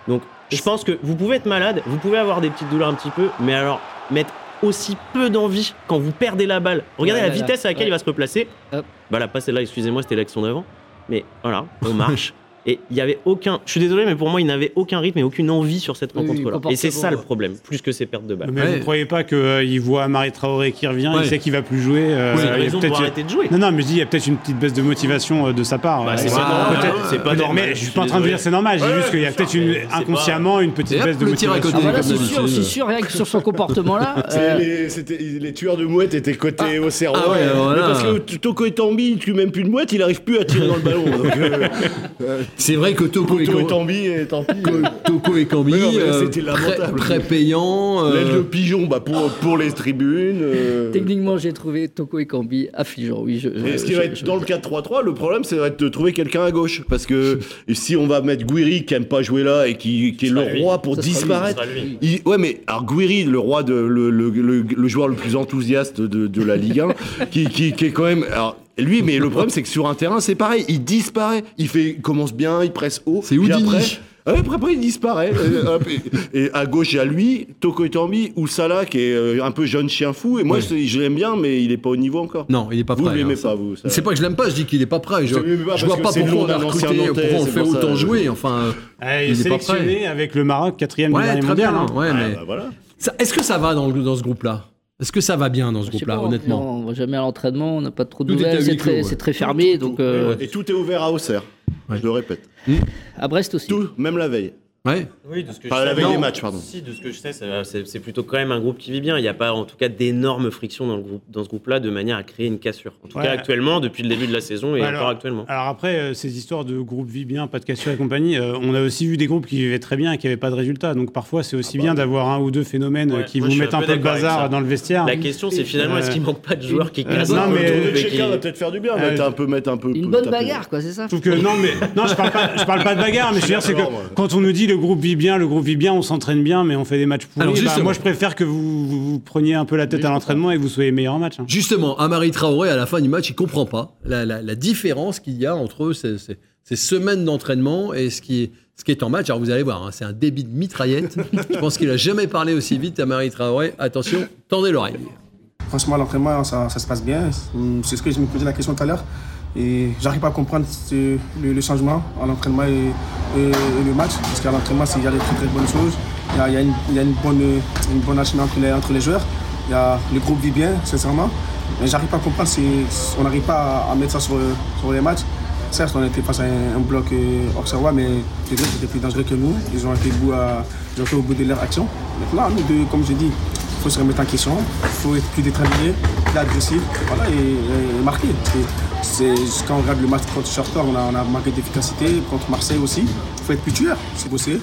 Donc, je pense que vous pouvez être malade, vous pouvez avoir des petites douleurs un petit peu, mais alors, mettre aussi peu d'envie quand vous perdez la balle. Regardez Ouais, la là, vitesse à laquelle ouais. il va se replacer. Hop. Bah là, pas celle-là, excusez-moi, c'était l'action d'avant. Mais voilà, on marche. Et il y avait aucun. Je suis désolé, mais pour moi, il n'avait aucun rythme et aucune envie sur cette Oui, rencontre-là. Et c'est ça le problème, plus que ses pertes de balles. Mais Ouais. vous croyez pas qu'il voit Marie Traoré qui revient, Ouais. il sait qu'il va plus jouer euh, il a peut-être- arrêter de jouer. Non, non, mais je dis, il y a peut-être une petite baisse de motivation euh, de sa part. Bah, Euh, c'est pas pas normal, normal. C'est pas Non, normal. mais je suis pas en train de dire c'est normal, j'ai Ouais, juste qu'il y a peut-être inconsciemment une petite baisse de le tir à motivation. Ah c'est sûr, d'habitude. c'est sûr, rien que sur son comportement-là. Euh, les, c'était- les tueurs de mouettes étaient cotés au cerveau. ah. Parce que Toko et Tambi, il tue même plus de mouettes, il arrive plus à tirer dans le ballon. C'est vrai que Toko et, Toko et tant pis. Toko et non, mais euh, c'était lamentable. très, très payant. euh, L'aile de pigeon, bah pour, pour les tribunes. euh. Techniquement, j'ai trouvé Toko et Kambi affligeants. Oui, je, Et ce qui je- va être je- dans le 4-3-3, le problème, c'est de trouver quelqu'un à gauche. Parce que si on va mettre Guiri qui aime pas jouer là et qui, qui est le roi pour disparaître. Il- ouais, mais alors Guiri, le roi de le, le, le- le joueur le plus enthousiaste de, de la Ligue 1, qui, qui, qui est quand même. Alors, lui, mais le problème, c'est que sur un terrain, c'est pareil. Il disparaît. Il fait, il commence bien, il presse haut. C'est Houdini. après, ouais, après, après, il disparaît. Euh, hop, et, et à gauche, il y a lui, Toko Etambi, ou Salah, qui est euh, un peu jeune chien fou. Et moi, Ouais. je, je l'aime bien, mais il est pas au niveau encore. Non, il est pas vous, prêt. vous l'aimez hein. pas, vous. C'est pas que je l'aime pas, je dis qu'il est pas prêt. Je, l'aimez je vois pas pourquoi on a recruté, Nantais, pourquoi on le fait pour autant euh, jouer. Enfin, il est est pas prêt. sélectionné avec le Maroc, quatrième du Ouais, dernier très mondial. bien. hein. Ouais, Ah, mais bah, voilà. est-ce que ça va dans, le- dans ce groupe-là? Est-ce que ça va bien dans ce groupe-là, honnêtement? On va jamais à l'entraînement, on n'a pas trop de Tout nouvelles, c'est très, ouais. fermé. donc euh, Et tout est ouvert à Auxerre. Ouais. Je le répète. à Brest aussi. Tout, même la veille. Ouais. Oui, de ce que Enfin, je la sais. veille non. des matchs, pardon. Si, de ce que je sais, c'est plutôt quand même un groupe qui vit bien. Il n'y a pas, en tout cas, d'énormes frictions dans, le groupe, dans ce groupe-là de manière à créer une cassure. En tout Ouais. cas, actuellement, depuis le début de la saison et encore actuellement. Alors après, euh, ces histoires de groupe vit bien, pas de cassure et compagnie, euh, on a aussi vu des groupes qui vivaient très bien et qui n'avaient pas de résultats. Donc parfois, c'est aussi bien d'avoir un ou deux phénomènes euh, Ouais, qui moi, vous mettent un un peu de bazar dans le vestiaire. La question, c'est finalement, est-ce qu'il manque pas de joueurs qui Euh, cassent non, un peu mais- le Le groupe et qui- Tchéka va peut-être faire du bien, mettre un peu, mettre un peu. Une bonne bagarre, quoi, c'est ça non, mais non, je parle pas, je parle pas de bagarre, mais je veux dire, c'est que quand on nous dit le groupe vit bien, le groupe vit bien, on s'entraîne bien, mais on fait des matchs pourris. Alors, bah, justement. moi, je préfère que vous, vous, vous preniez un peu la tête à l'entraînement et que vous soyez meilleur en match. hein. Justement, Amari Traoré, à la fin du match, il comprend pas la, la- la différence qu'il y a entre ces, ces- ces semaines d'entraînement et ce qui, est, ce qui est en match. Alors vous allez voir, hein, c'est un débit de mitraillette. Je pense qu'il a jamais parlé aussi vite, Amari Traoré. Attention, tendez l'oreille. Franchement, l'entraînement, ça, ça se passe bien. C'est ce que je me posais la question tout à l'heure. Et j'arrive pas à comprendre le, changement en l'entraînement et, le match. Parce qu'à l'entraînement, il y a des très très bonnes choses. Il y a, il y a une, une bonne, une entre les, entre les joueurs. Il y a, le groupe vit bien, sincèrement. Mais j'arrive pas à comprendre si on n'arrive pas à, mettre ça sur, sur les matchs. Certes, on était face à un, bloc euh, auxerrois, mais les Grecs étaient plus dangereux que nous. Ils ont été, au bout ils ont été au bout de leur action. Maintenant, nous deux, comme je dis, faut se remettre en question, il faut être plus déterminé, plus agressif, voilà, et, et marquer. C'est- quand on regarde le match contre Charter, on a, on a manqué d'efficacité, contre Marseille aussi. Il faut être plus tueur, c'est bosser.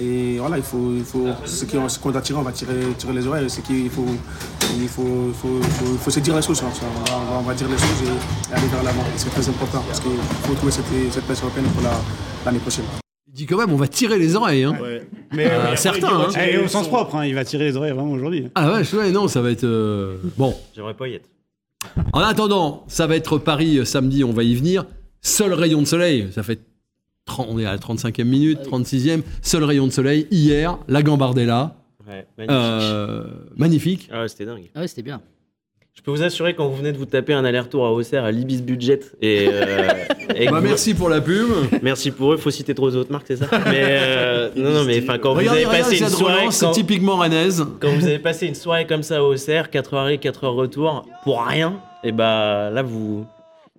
Et voilà, il faut, il faut, ce qu'on qu'on doit on va tirer, les oreilles. Il faut, il faut, il faut, il faut se dire les choses. hein. On va, dire les choses et, aller vers l'avant. C'est très important parce qu'il faut trouver cette, place européenne pour la- l'année prochaine. Il dit quand même, on va tirer les oreilles. Hein. Ouais. Mais Ah, euh, certains, il hein. et tirer au sens son. propre, hein, il va tirer les oreilles vraiment aujourd'hui. Ah ouais, ouais, non, ça va être... euh, Bon, J'aimerais pas y être. en attendant, ça va être Paris euh, samedi, on va y venir. Seul rayon de soleil, ça fait 30, on est à la 35e minute, 36e. Seul rayon de soleil, hier, la Gambardella. Ouais, magnifique. Euh, magnifique. Ah ouais, c'était dingue. Ah ouais, c'était bien. Je peux vous assurer quand vous venez de vous taper un aller-retour à Auxerre à l'Ibis Budget et, euh, et Bah, vous- merci pour la pub. merci pour eux. Faut citer trop d'autres marques, c'est ça? Mais euh, non, non, mais enfin quand vous avez passé une soirée, c'est quand, typiquement rennaise. quand vous avez passé une soirée comme ça à Auxerre, 4 heures aller, 4 heures retour, pour rien, et bah là vous,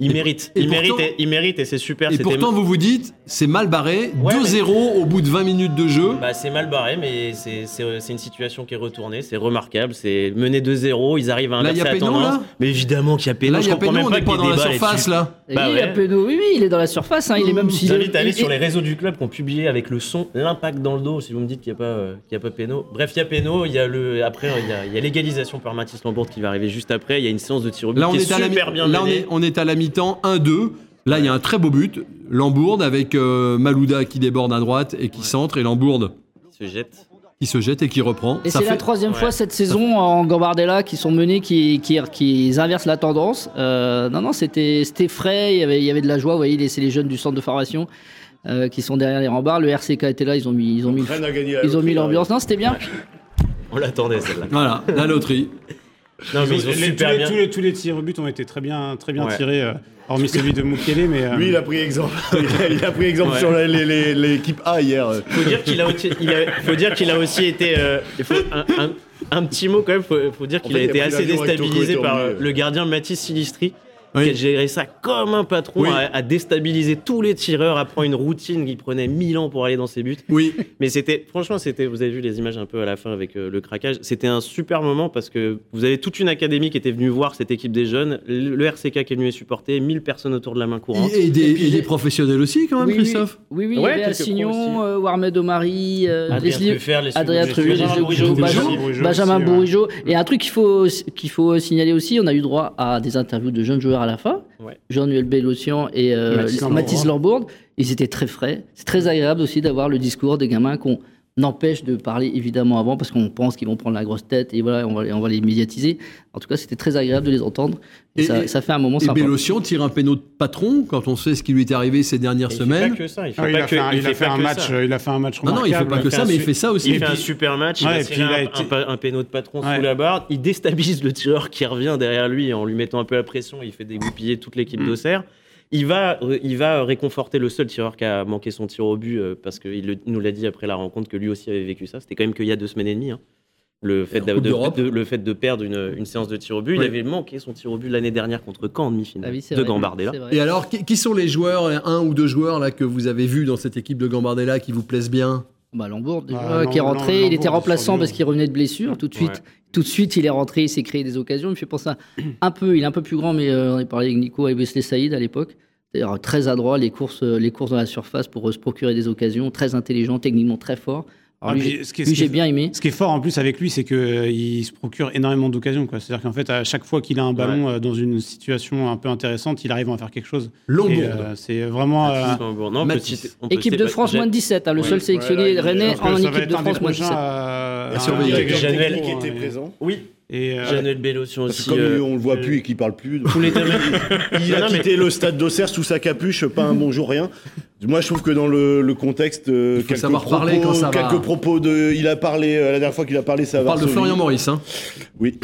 il Et- mérite, et il mérite, et, il mérite et c'est super. Et pourtant, vous vous dites, c'est mal barré. Ouais, 2-0 au bout de 20 minutes de jeu. Bah, c'est mal barré, mais c'est- une situation qui est retournée, c'est remarquable. C'est mené 2-0, ils arrivent à Là, il y inverser a la Péno, tendance. là Mais évidemment qu'il y a Péno, Là, il je y a comprends Péno, même on pas n'est pas dans la surface, là. Bah oui, ouais. oui, oui, il est dans la surface. hein, il est même Je s'il vous est- invite à aller il- sur les il- réseaux du club qui ont publié avec le son l'impact dans le dos. Si vous me dites qu'il n'y a pas, euh, qu'il y a pas Péno. Bref, il y a Péno. Il y a le après il y a, il l'égalisation par Mathis Lambourg qui va arriver juste après. Il y a une séance de tir au but Là, on qui est, à la, mi- super bien là on, est, à la mi-temps 1-2. Là, il y a un très beau but. Lambourde avec euh, Malouda qui déborde à droite et qui centre. Et Lambourde Il se jette. qui se jette et qui reprend. Et Ça c'est la troisième Ouais. fois cette saison en Gambardella qui sont menés, qui, qui, qui inversent la tendance. Euh, non, non, c'était c'était frais, il y, avait, il y avait de la joie. Vous voyez, c'est les jeunes du centre de formation euh, qui sont derrière les rembarts. Le RCK était là, ils ont mis, ils ont mis, ils ont mis l'ambiance. Non, c'était bien. On l'attendait celle-là. Voilà, la loterie. Non mais ils ont Les- super tous, les, bien. tous les- tous les tirs au but ont été très bien, très bien Ouais. tirés, euh, hormis celui de Mukele. Mais, euh, Lui, il a pris exemple. il, a, il a pris exemple Ouais. sur la- les- les- l'équipe A hier. faut dire qu'il a, faut dire qu'il a aussi été. euh, il faut un, un- un petit mot quand même. Faut, faut dire qu'il En fait, a été assez déstabilisé par euh, euh. le gardien Mathis Silistri. Oui. Qui a géré ça comme un patron, Oui. à, à déstabiliser tous les tireurs, à prendre une routine qui prenait 1000 ans pour aller dans ses buts. Oui. Mais c'était, franchement, c'était, vous avez vu les images un peu à la fin avec euh, le craquage. C'était un super moment parce que vous avez toute une académie qui était venue voir cette équipe des jeunes, le le RCK qui est venu les supporter, 1000 personnes autour de la main courante. Et, et des, Et puis et des j'ai- professionnels aussi, quand même, Oui, oui, Christophe? Oui, oui, il y avait Assignon, euh, Warmed Omari, euh, Adrien Truffert, Benjamin. Bourigeaud. Et un truc qu'il faut, qu'il faut signaler aussi, on a eu droit à des interviews de jeunes joueurs à la fin. Ouais. Jean-Noël Bellotian et euh, Mathis Lambourg. Lambourg. Ils étaient très frais. C'est très agréable aussi d'avoir le discours des gamins qu'on empêche de parler évidemment avant parce qu'on pense qu'ils vont prendre la grosse tête et voilà, on va, les- on va les médiatiser. En tout cas, c'était très agréable de les entendre. Et, Et- ça, et- ça fait un moment Et sympa. Bélocian tire un péno de patron quand on sait ce qui lui est arrivé ces dernières Il semaines. Il fait il, pas a que, fait un, il a match, ça. il a fait un match Non, non, il fait pas que fait ça, mais il fait ça aussi. Il Et fait un puis- super match, il Ouais, va et puis il a un, été- un pa- un péno de patron Ouais. sous la barre, il déstabilise le tireur qui revient derrière lui en lui mettant un peu la pression, il fait dégoupiller toute l'équipe Mm. d'Auxerre. Il va, il va réconforter le seul tireur qui a manqué son tir au but, euh, parce qu'il nous l'a dit après la rencontre que lui aussi avait vécu ça. C'était quand même qu'il y a deux semaines et demie. hein. Le fait, de, Coupe de- d'Europe. de- le fait de perdre une, une séance de tir au but, Oui. il avait manqué son tir au but l'année dernière contre Caen en demi-finale Ah oui, de vrai. Gambardella. Et alors, qui, qui sont les joueurs, un ou deux joueurs là que vous avez vus dans cette équipe de Gambardella qui vous plaisent bien? Bah, Lambourg, déjà, qui est rentré, il était remplaçant parce qu'il revenait de blessure. Tout de suite, tout de suite, il est rentré, il s'est créé des occasions. Il me fait penser un peu, il est un peu plus grand, mais on a parlé avec Nico et Wesley Saïd à l'époque. D'ailleurs, très adroit, les courses, les courses dans la surface pour se procurer des occasions, très intelligent, techniquement très fort. Alors, lui, j'ai bien aimé. Ce qui est fort en plus avec lui, c'est qu'il se procure énormément d'occasions. C'est-à-dire qu'en fait, à chaque fois qu'il a un ballon euh, dans une situation un peu intéressante, il arrive à en faire quelque chose. Euh, c'est vraiment. Ah, euh, équipe de France moins de 17, hein, le seul sélectionné Rennais en équipe de France moins de 17. À. Janelle qui était présent. Oui. Et euh, Janelle Bellocian aussi. Comme euh, on le voit plus et qu'il parle plus. Les il a quitté le stade d'Auxerre sous sa capuche, pas un bonjour, rien. Moi, je trouve que dans le, le contexte, euh, quelques, propos, parler quand ça quelques propos de, il a parlé la dernière fois qu'il a parlé, ça on parle de Florian Maurice, hein. Oui,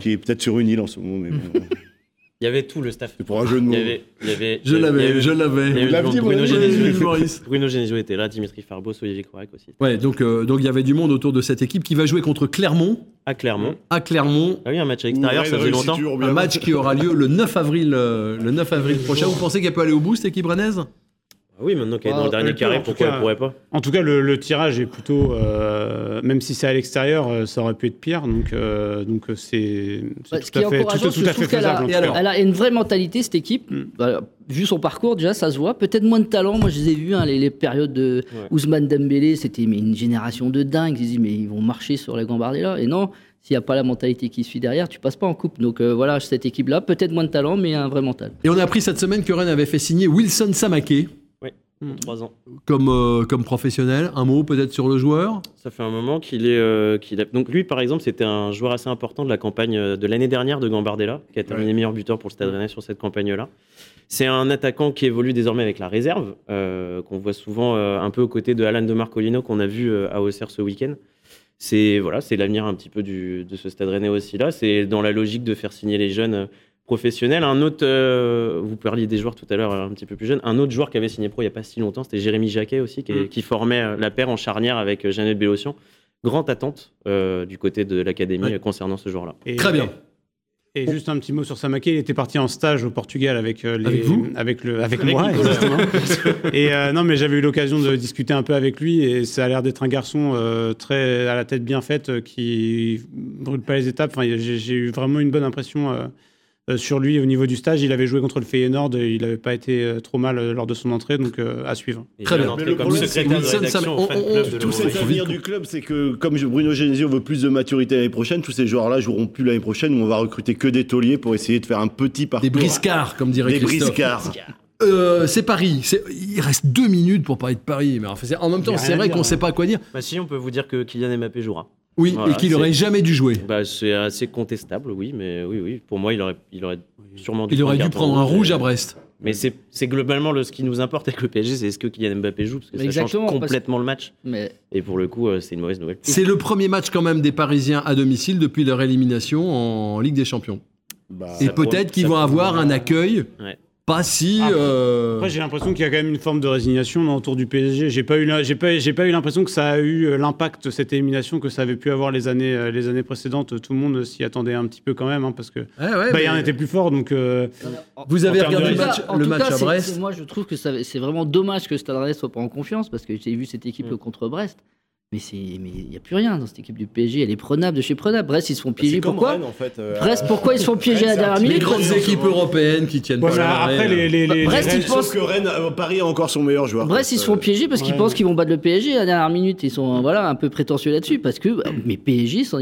qui est peut-être sur une île en ce moment, mais bon. Il y avait tout le staff. C'est pour un jeu de mots. Il y avait, il y avait, je l'avais, je l'avais. Bruno, Genesio, Bruno Genesio était là, Dimitri Farbos, Olivier Corac aussi. Ouais, donc, euh, donc il y avait du monde autour de cette équipe qui va jouer contre Clermont. À Clermont. À Clermont. Ah oui, un match à l'extérieur, ça faisait longtemps. Un match qui aura lieu le 9 avril, euh, le 9 avril prochain. Vous pensez qu'elle peut aller au bout, cette équipe rennaise? Oui, maintenant qu'elle est dans le dernier carré, pourquoi elle pourrait pas? En tout cas, le, tirage est plutôt, euh, même si c'est à l'extérieur, euh, ça aurait pu être pire. Donc, euh, donc c'est tout, à fait, tout, à fait faisable. Elle a, une vraie mentalité cette équipe. Mm. Bah, vu son parcours, déjà, ça se voit. Peut-être moins de talent. Moi, je les ai vus hein, les, périodes de Ousmane Dembélé, c'était une génération de dingues. Ils disent mais ils vont marcher sur la Gambardella. Et non. S'il n'y a pas la mentalité qui suit derrière, tu passes pas en coupe. Donc voilà, cette équipe-là, peut-être moins de talent, mais un vrai mental. Et on a appris cette semaine que Rennes avait fait signer Wilson Samaké, Hmm. Trois ans. Comme, euh, comme professionnel, un mot peut-être sur le joueur? Ça fait un moment qu'il est. Euh, qu'il a... Donc lui, par exemple, c'était un joueur assez important de la campagne euh, de l'année dernière de Gambardella, qui a terminé meilleur buteur pour le Stade Rennais sur cette campagne-là. C'est un attaquant qui évolue désormais avec la réserve, qu'on voit souvent un peu aux côtés de Alan de Marcolino, qu'on a vu à Auxerre ce week-end. C'est voilà, c'est l'avenir un petit peu du, de ce Stade Rennais aussi là. C'est dans la logique de faire signer les jeunes professionnel. Un autre, euh, vous parliez des joueurs tout à l'heure un petit peu plus jeunes, un autre joueur qui avait signé pro il n'y a pas si longtemps, c'était Jérémy Jacquet aussi, qui, mm. formait euh, la paire en charnière avec euh, Jeannette Bélocian. Grande attente du côté de l'académie concernant ce joueur-là. Très bien. Et juste un petit mot sur Samaké, il était parti en stage au Portugal avec les, avec vous, avec le, avec, moi, exactement. et non, mais j'avais eu l'occasion de discuter un peu avec lui et ça a l'air d'être un garçon très à la tête bien faite qui brûle pas les étapes. Enfin, j'ai eu vraiment une bonne impression euh, sur lui au niveau du stage. Il avait joué contre le Feyenoord, et il n'avait pas été euh, trop mal euh, lors de son entrée, donc à suivre. Très bien. Mais le problème, c'est que tout cet avenir du club, c'est que comme Bruno Genesio veut plus de maturité l'année prochaine, tous ces joueurs-là joueront plus l'année prochaine où on va recruter que des tauliers pour essayer de faire un petit parcours. Des briscards, comme dirait des Christophe. briscards. c'est Paris. Il reste deux minutes pour parler de Paris. Mais en même temps, c'est vrai qu'on ne sait pas quoi dire. Bah si, on peut vous dire que Kylian Mbappé jouera. Oui, et qu'il n'aurait jamais dû jouer. Bah, c'est assez contestable, oui, mais oui, oui. Pour moi, il aurait, il aurait sûrement dû. Il aurait dû prendre un rouge à Brest. Mais c'est globalement le, ce qui nous importe avec le PSG, c'est est-ce que Kylian Mbappé joue Parce que ça change complètement le match. Mais... Et pour le coup, euh, c'est une mauvaise nouvelle. C'est le premier match quand même des Parisiens à domicile depuis leur élimination en Ligue des Champions. Bah, et peut-être qu'ils vont avoir un accueil ouais pas si. Après, euh, j'ai l'impression qu'il y a quand même une forme de résignation autour du PSG. J'ai pas eu, j'ai pas, j'ai pas eu l'impression que ça a eu euh, l'impact cette élimination que ça avait pu avoir les années, euh, les années précédentes. Tout le monde s'y attendait un petit peu quand même, hein, parce que Bayern était plus fort. Donc, vous avez regardé le match, le match à Brest. moi, je trouve que c'est vraiment dommage que Stade Rennais soit pas en confiance, parce que j'ai vu cette équipe contre Brest. Mais il n'y a plus rien dans cette équipe du PSG. Elle est prenable de chez prenable. Brest, ils se font piéger. Pourquoi en fait, euh, Brest, pourquoi ils se font piéger à la dernière minute Les grandes équipes européennes qui tiennent pas Après, les, les, les, Brest, ils pensent que Rennes, euh, Paris a encore son meilleur joueur. Brest, ils se font piéger parce qu'ils pensent qu'ils vont battre le PSG à la dernière minute. Ils sont voilà, un peu prétentieux là-dessus. Parce que, mais PSG, sans,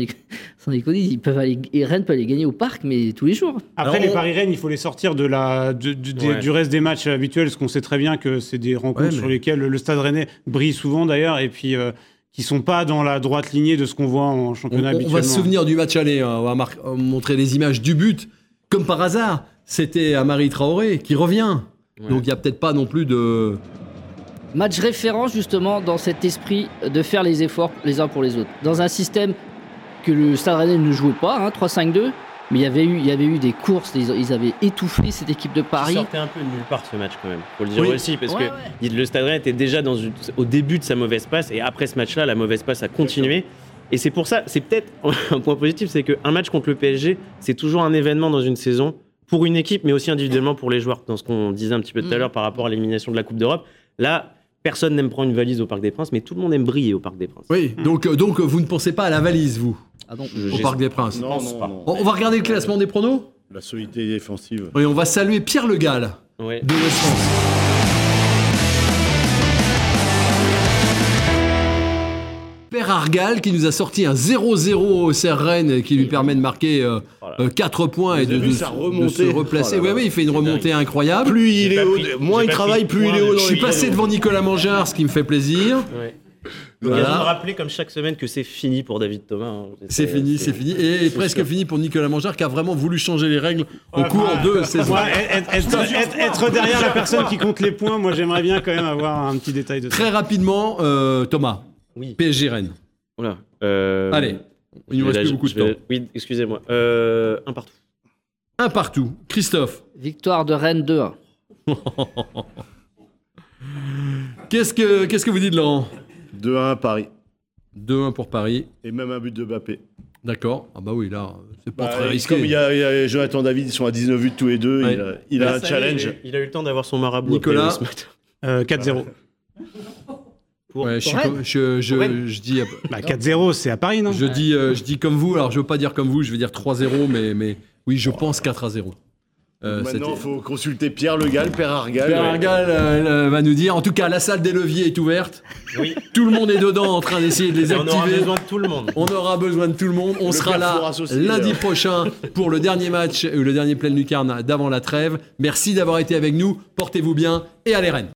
déconner, ils peuvent aller, et Rennes peut aller gagner au parc, mais tous les jours. Après, les Paris-Rennes, il faut les sortir de la, du reste des matchs habituels, parce qu'on sait très bien que c'est des rencontres sur lesquelles le Stade Rennais brille souvent d'ailleurs. Et puis. Euh, qui sont pas dans la droite lignée de ce qu'on voit en championnat on, on va se souvenir du match aller, hein. on va montrer les images du but. Comme par hasard, c'était Amari Traoré qui revient. Donc il n'y a peut-être pas non plus de... Match référence justement dans cet esprit de faire les efforts les uns pour les autres. Dans un système que le Stade Rennais ne jouait pas, hein, 3-5-2, mais il y avait eu, il y avait eu des courses, ils, avaient étouffé cette équipe de Paris. Ils sortait un peu de nulle part ce match quand même, faut le dire aussi, parce que le Stade Rennais était déjà dans au début de sa mauvaise passe, et après ce match-là, la mauvaise passe a continué. Et c'est pour ça, c'est peut-être un point positif, c'est qu'un match contre le PSG, c'est toujours un événement dans une saison pour une équipe, mais aussi individuellement pour les joueurs. Dans ce qu'on disait un petit peu tout à mm. l'heure par rapport à l'élimination de la Coupe d'Europe, là, personne n'aime prendre une valise au Parc des Princes, mais tout le monde aime briller au Parc des Princes. Oui, donc, euh, donc vous ne pensez pas à la valise, vous, Ah non. au Parc des Princes Non, non, non. On on va regarder le classement des pronos? La solidité défensive. Oui, on va saluer Pierre Le Gall Ouais. de France. Argal qui nous a sorti un 0-0 au Serre Rennes qui lui permet de marquer Voilà. 4 points et de, se replacer. Oh Oui, là. oui, il fait une remontée incroyable. Plus il est haut, moins il travaille, plus il est haut Je suis passé devant Nicolas Mangard, ce qui me fait plaisir. Ouais. Voilà. L'occasion de rappeler, comme chaque semaine, que c'est fini pour David Thomas. hein. C'est fini, c'est fini. Et presque fini pour Nicolas Mangard qui a vraiment voulu changer les règles au cours de saison. Moi, être, être- être- être derrière la personne qui compte les points, moi j'aimerais bien quand même avoir un petit détail de ça. Très rapidement, euh, Thomas, Oui. PSG Rennes. Voilà. Euh, Allez, il nous reste plus beaucoup de vais- temps. Oui, excusez-moi. Euh, un partout. Un partout. Christophe, Victoire de Rennes 2-1. qu'est-ce que, qu'est-ce que vous dites, Laurent? 2-1 à Paris. 2-1 pour Paris. Et même un but de Mbappé. D'accord. Ah bah oui, là, c'est pas Bah, très risqué. Comme il y, a, il y a Jonathan David, ils sont à 19 buts tous les deux. Ouais. Il a, il a Bah, un est, challenge. Il, a- eu le temps d'avoir son marabout. Nicolas. après, ce matin. Euh, 4-0. Pour- Ouais, je, suis pour comme- je, je- Pour Rennes. je dis, Bah, 4-0, c'est à Paris, non je, dis, euh, je dis comme vous. Alors, je veux pas dire comme vous, je vais dire 3-0, mais, mais oui, je pense 4 à 0. Euh, Maintenant, il faut consulter Pierre Le Gall, Père Argal. Pierre. Argal euh, euh, va nous dire. En tout cas, la salle des leviers est ouverte. Oui. Tout le monde est dedans en train d'essayer de les Et on aura activer. besoin de tout le monde. On aura besoin de tout le monde. On Le sera là lundi prochain pour le dernier match, euh, le dernier plein lucarne d'avant la trêve. Merci d'avoir été avec nous. Portez-vous bien et allez Rennes.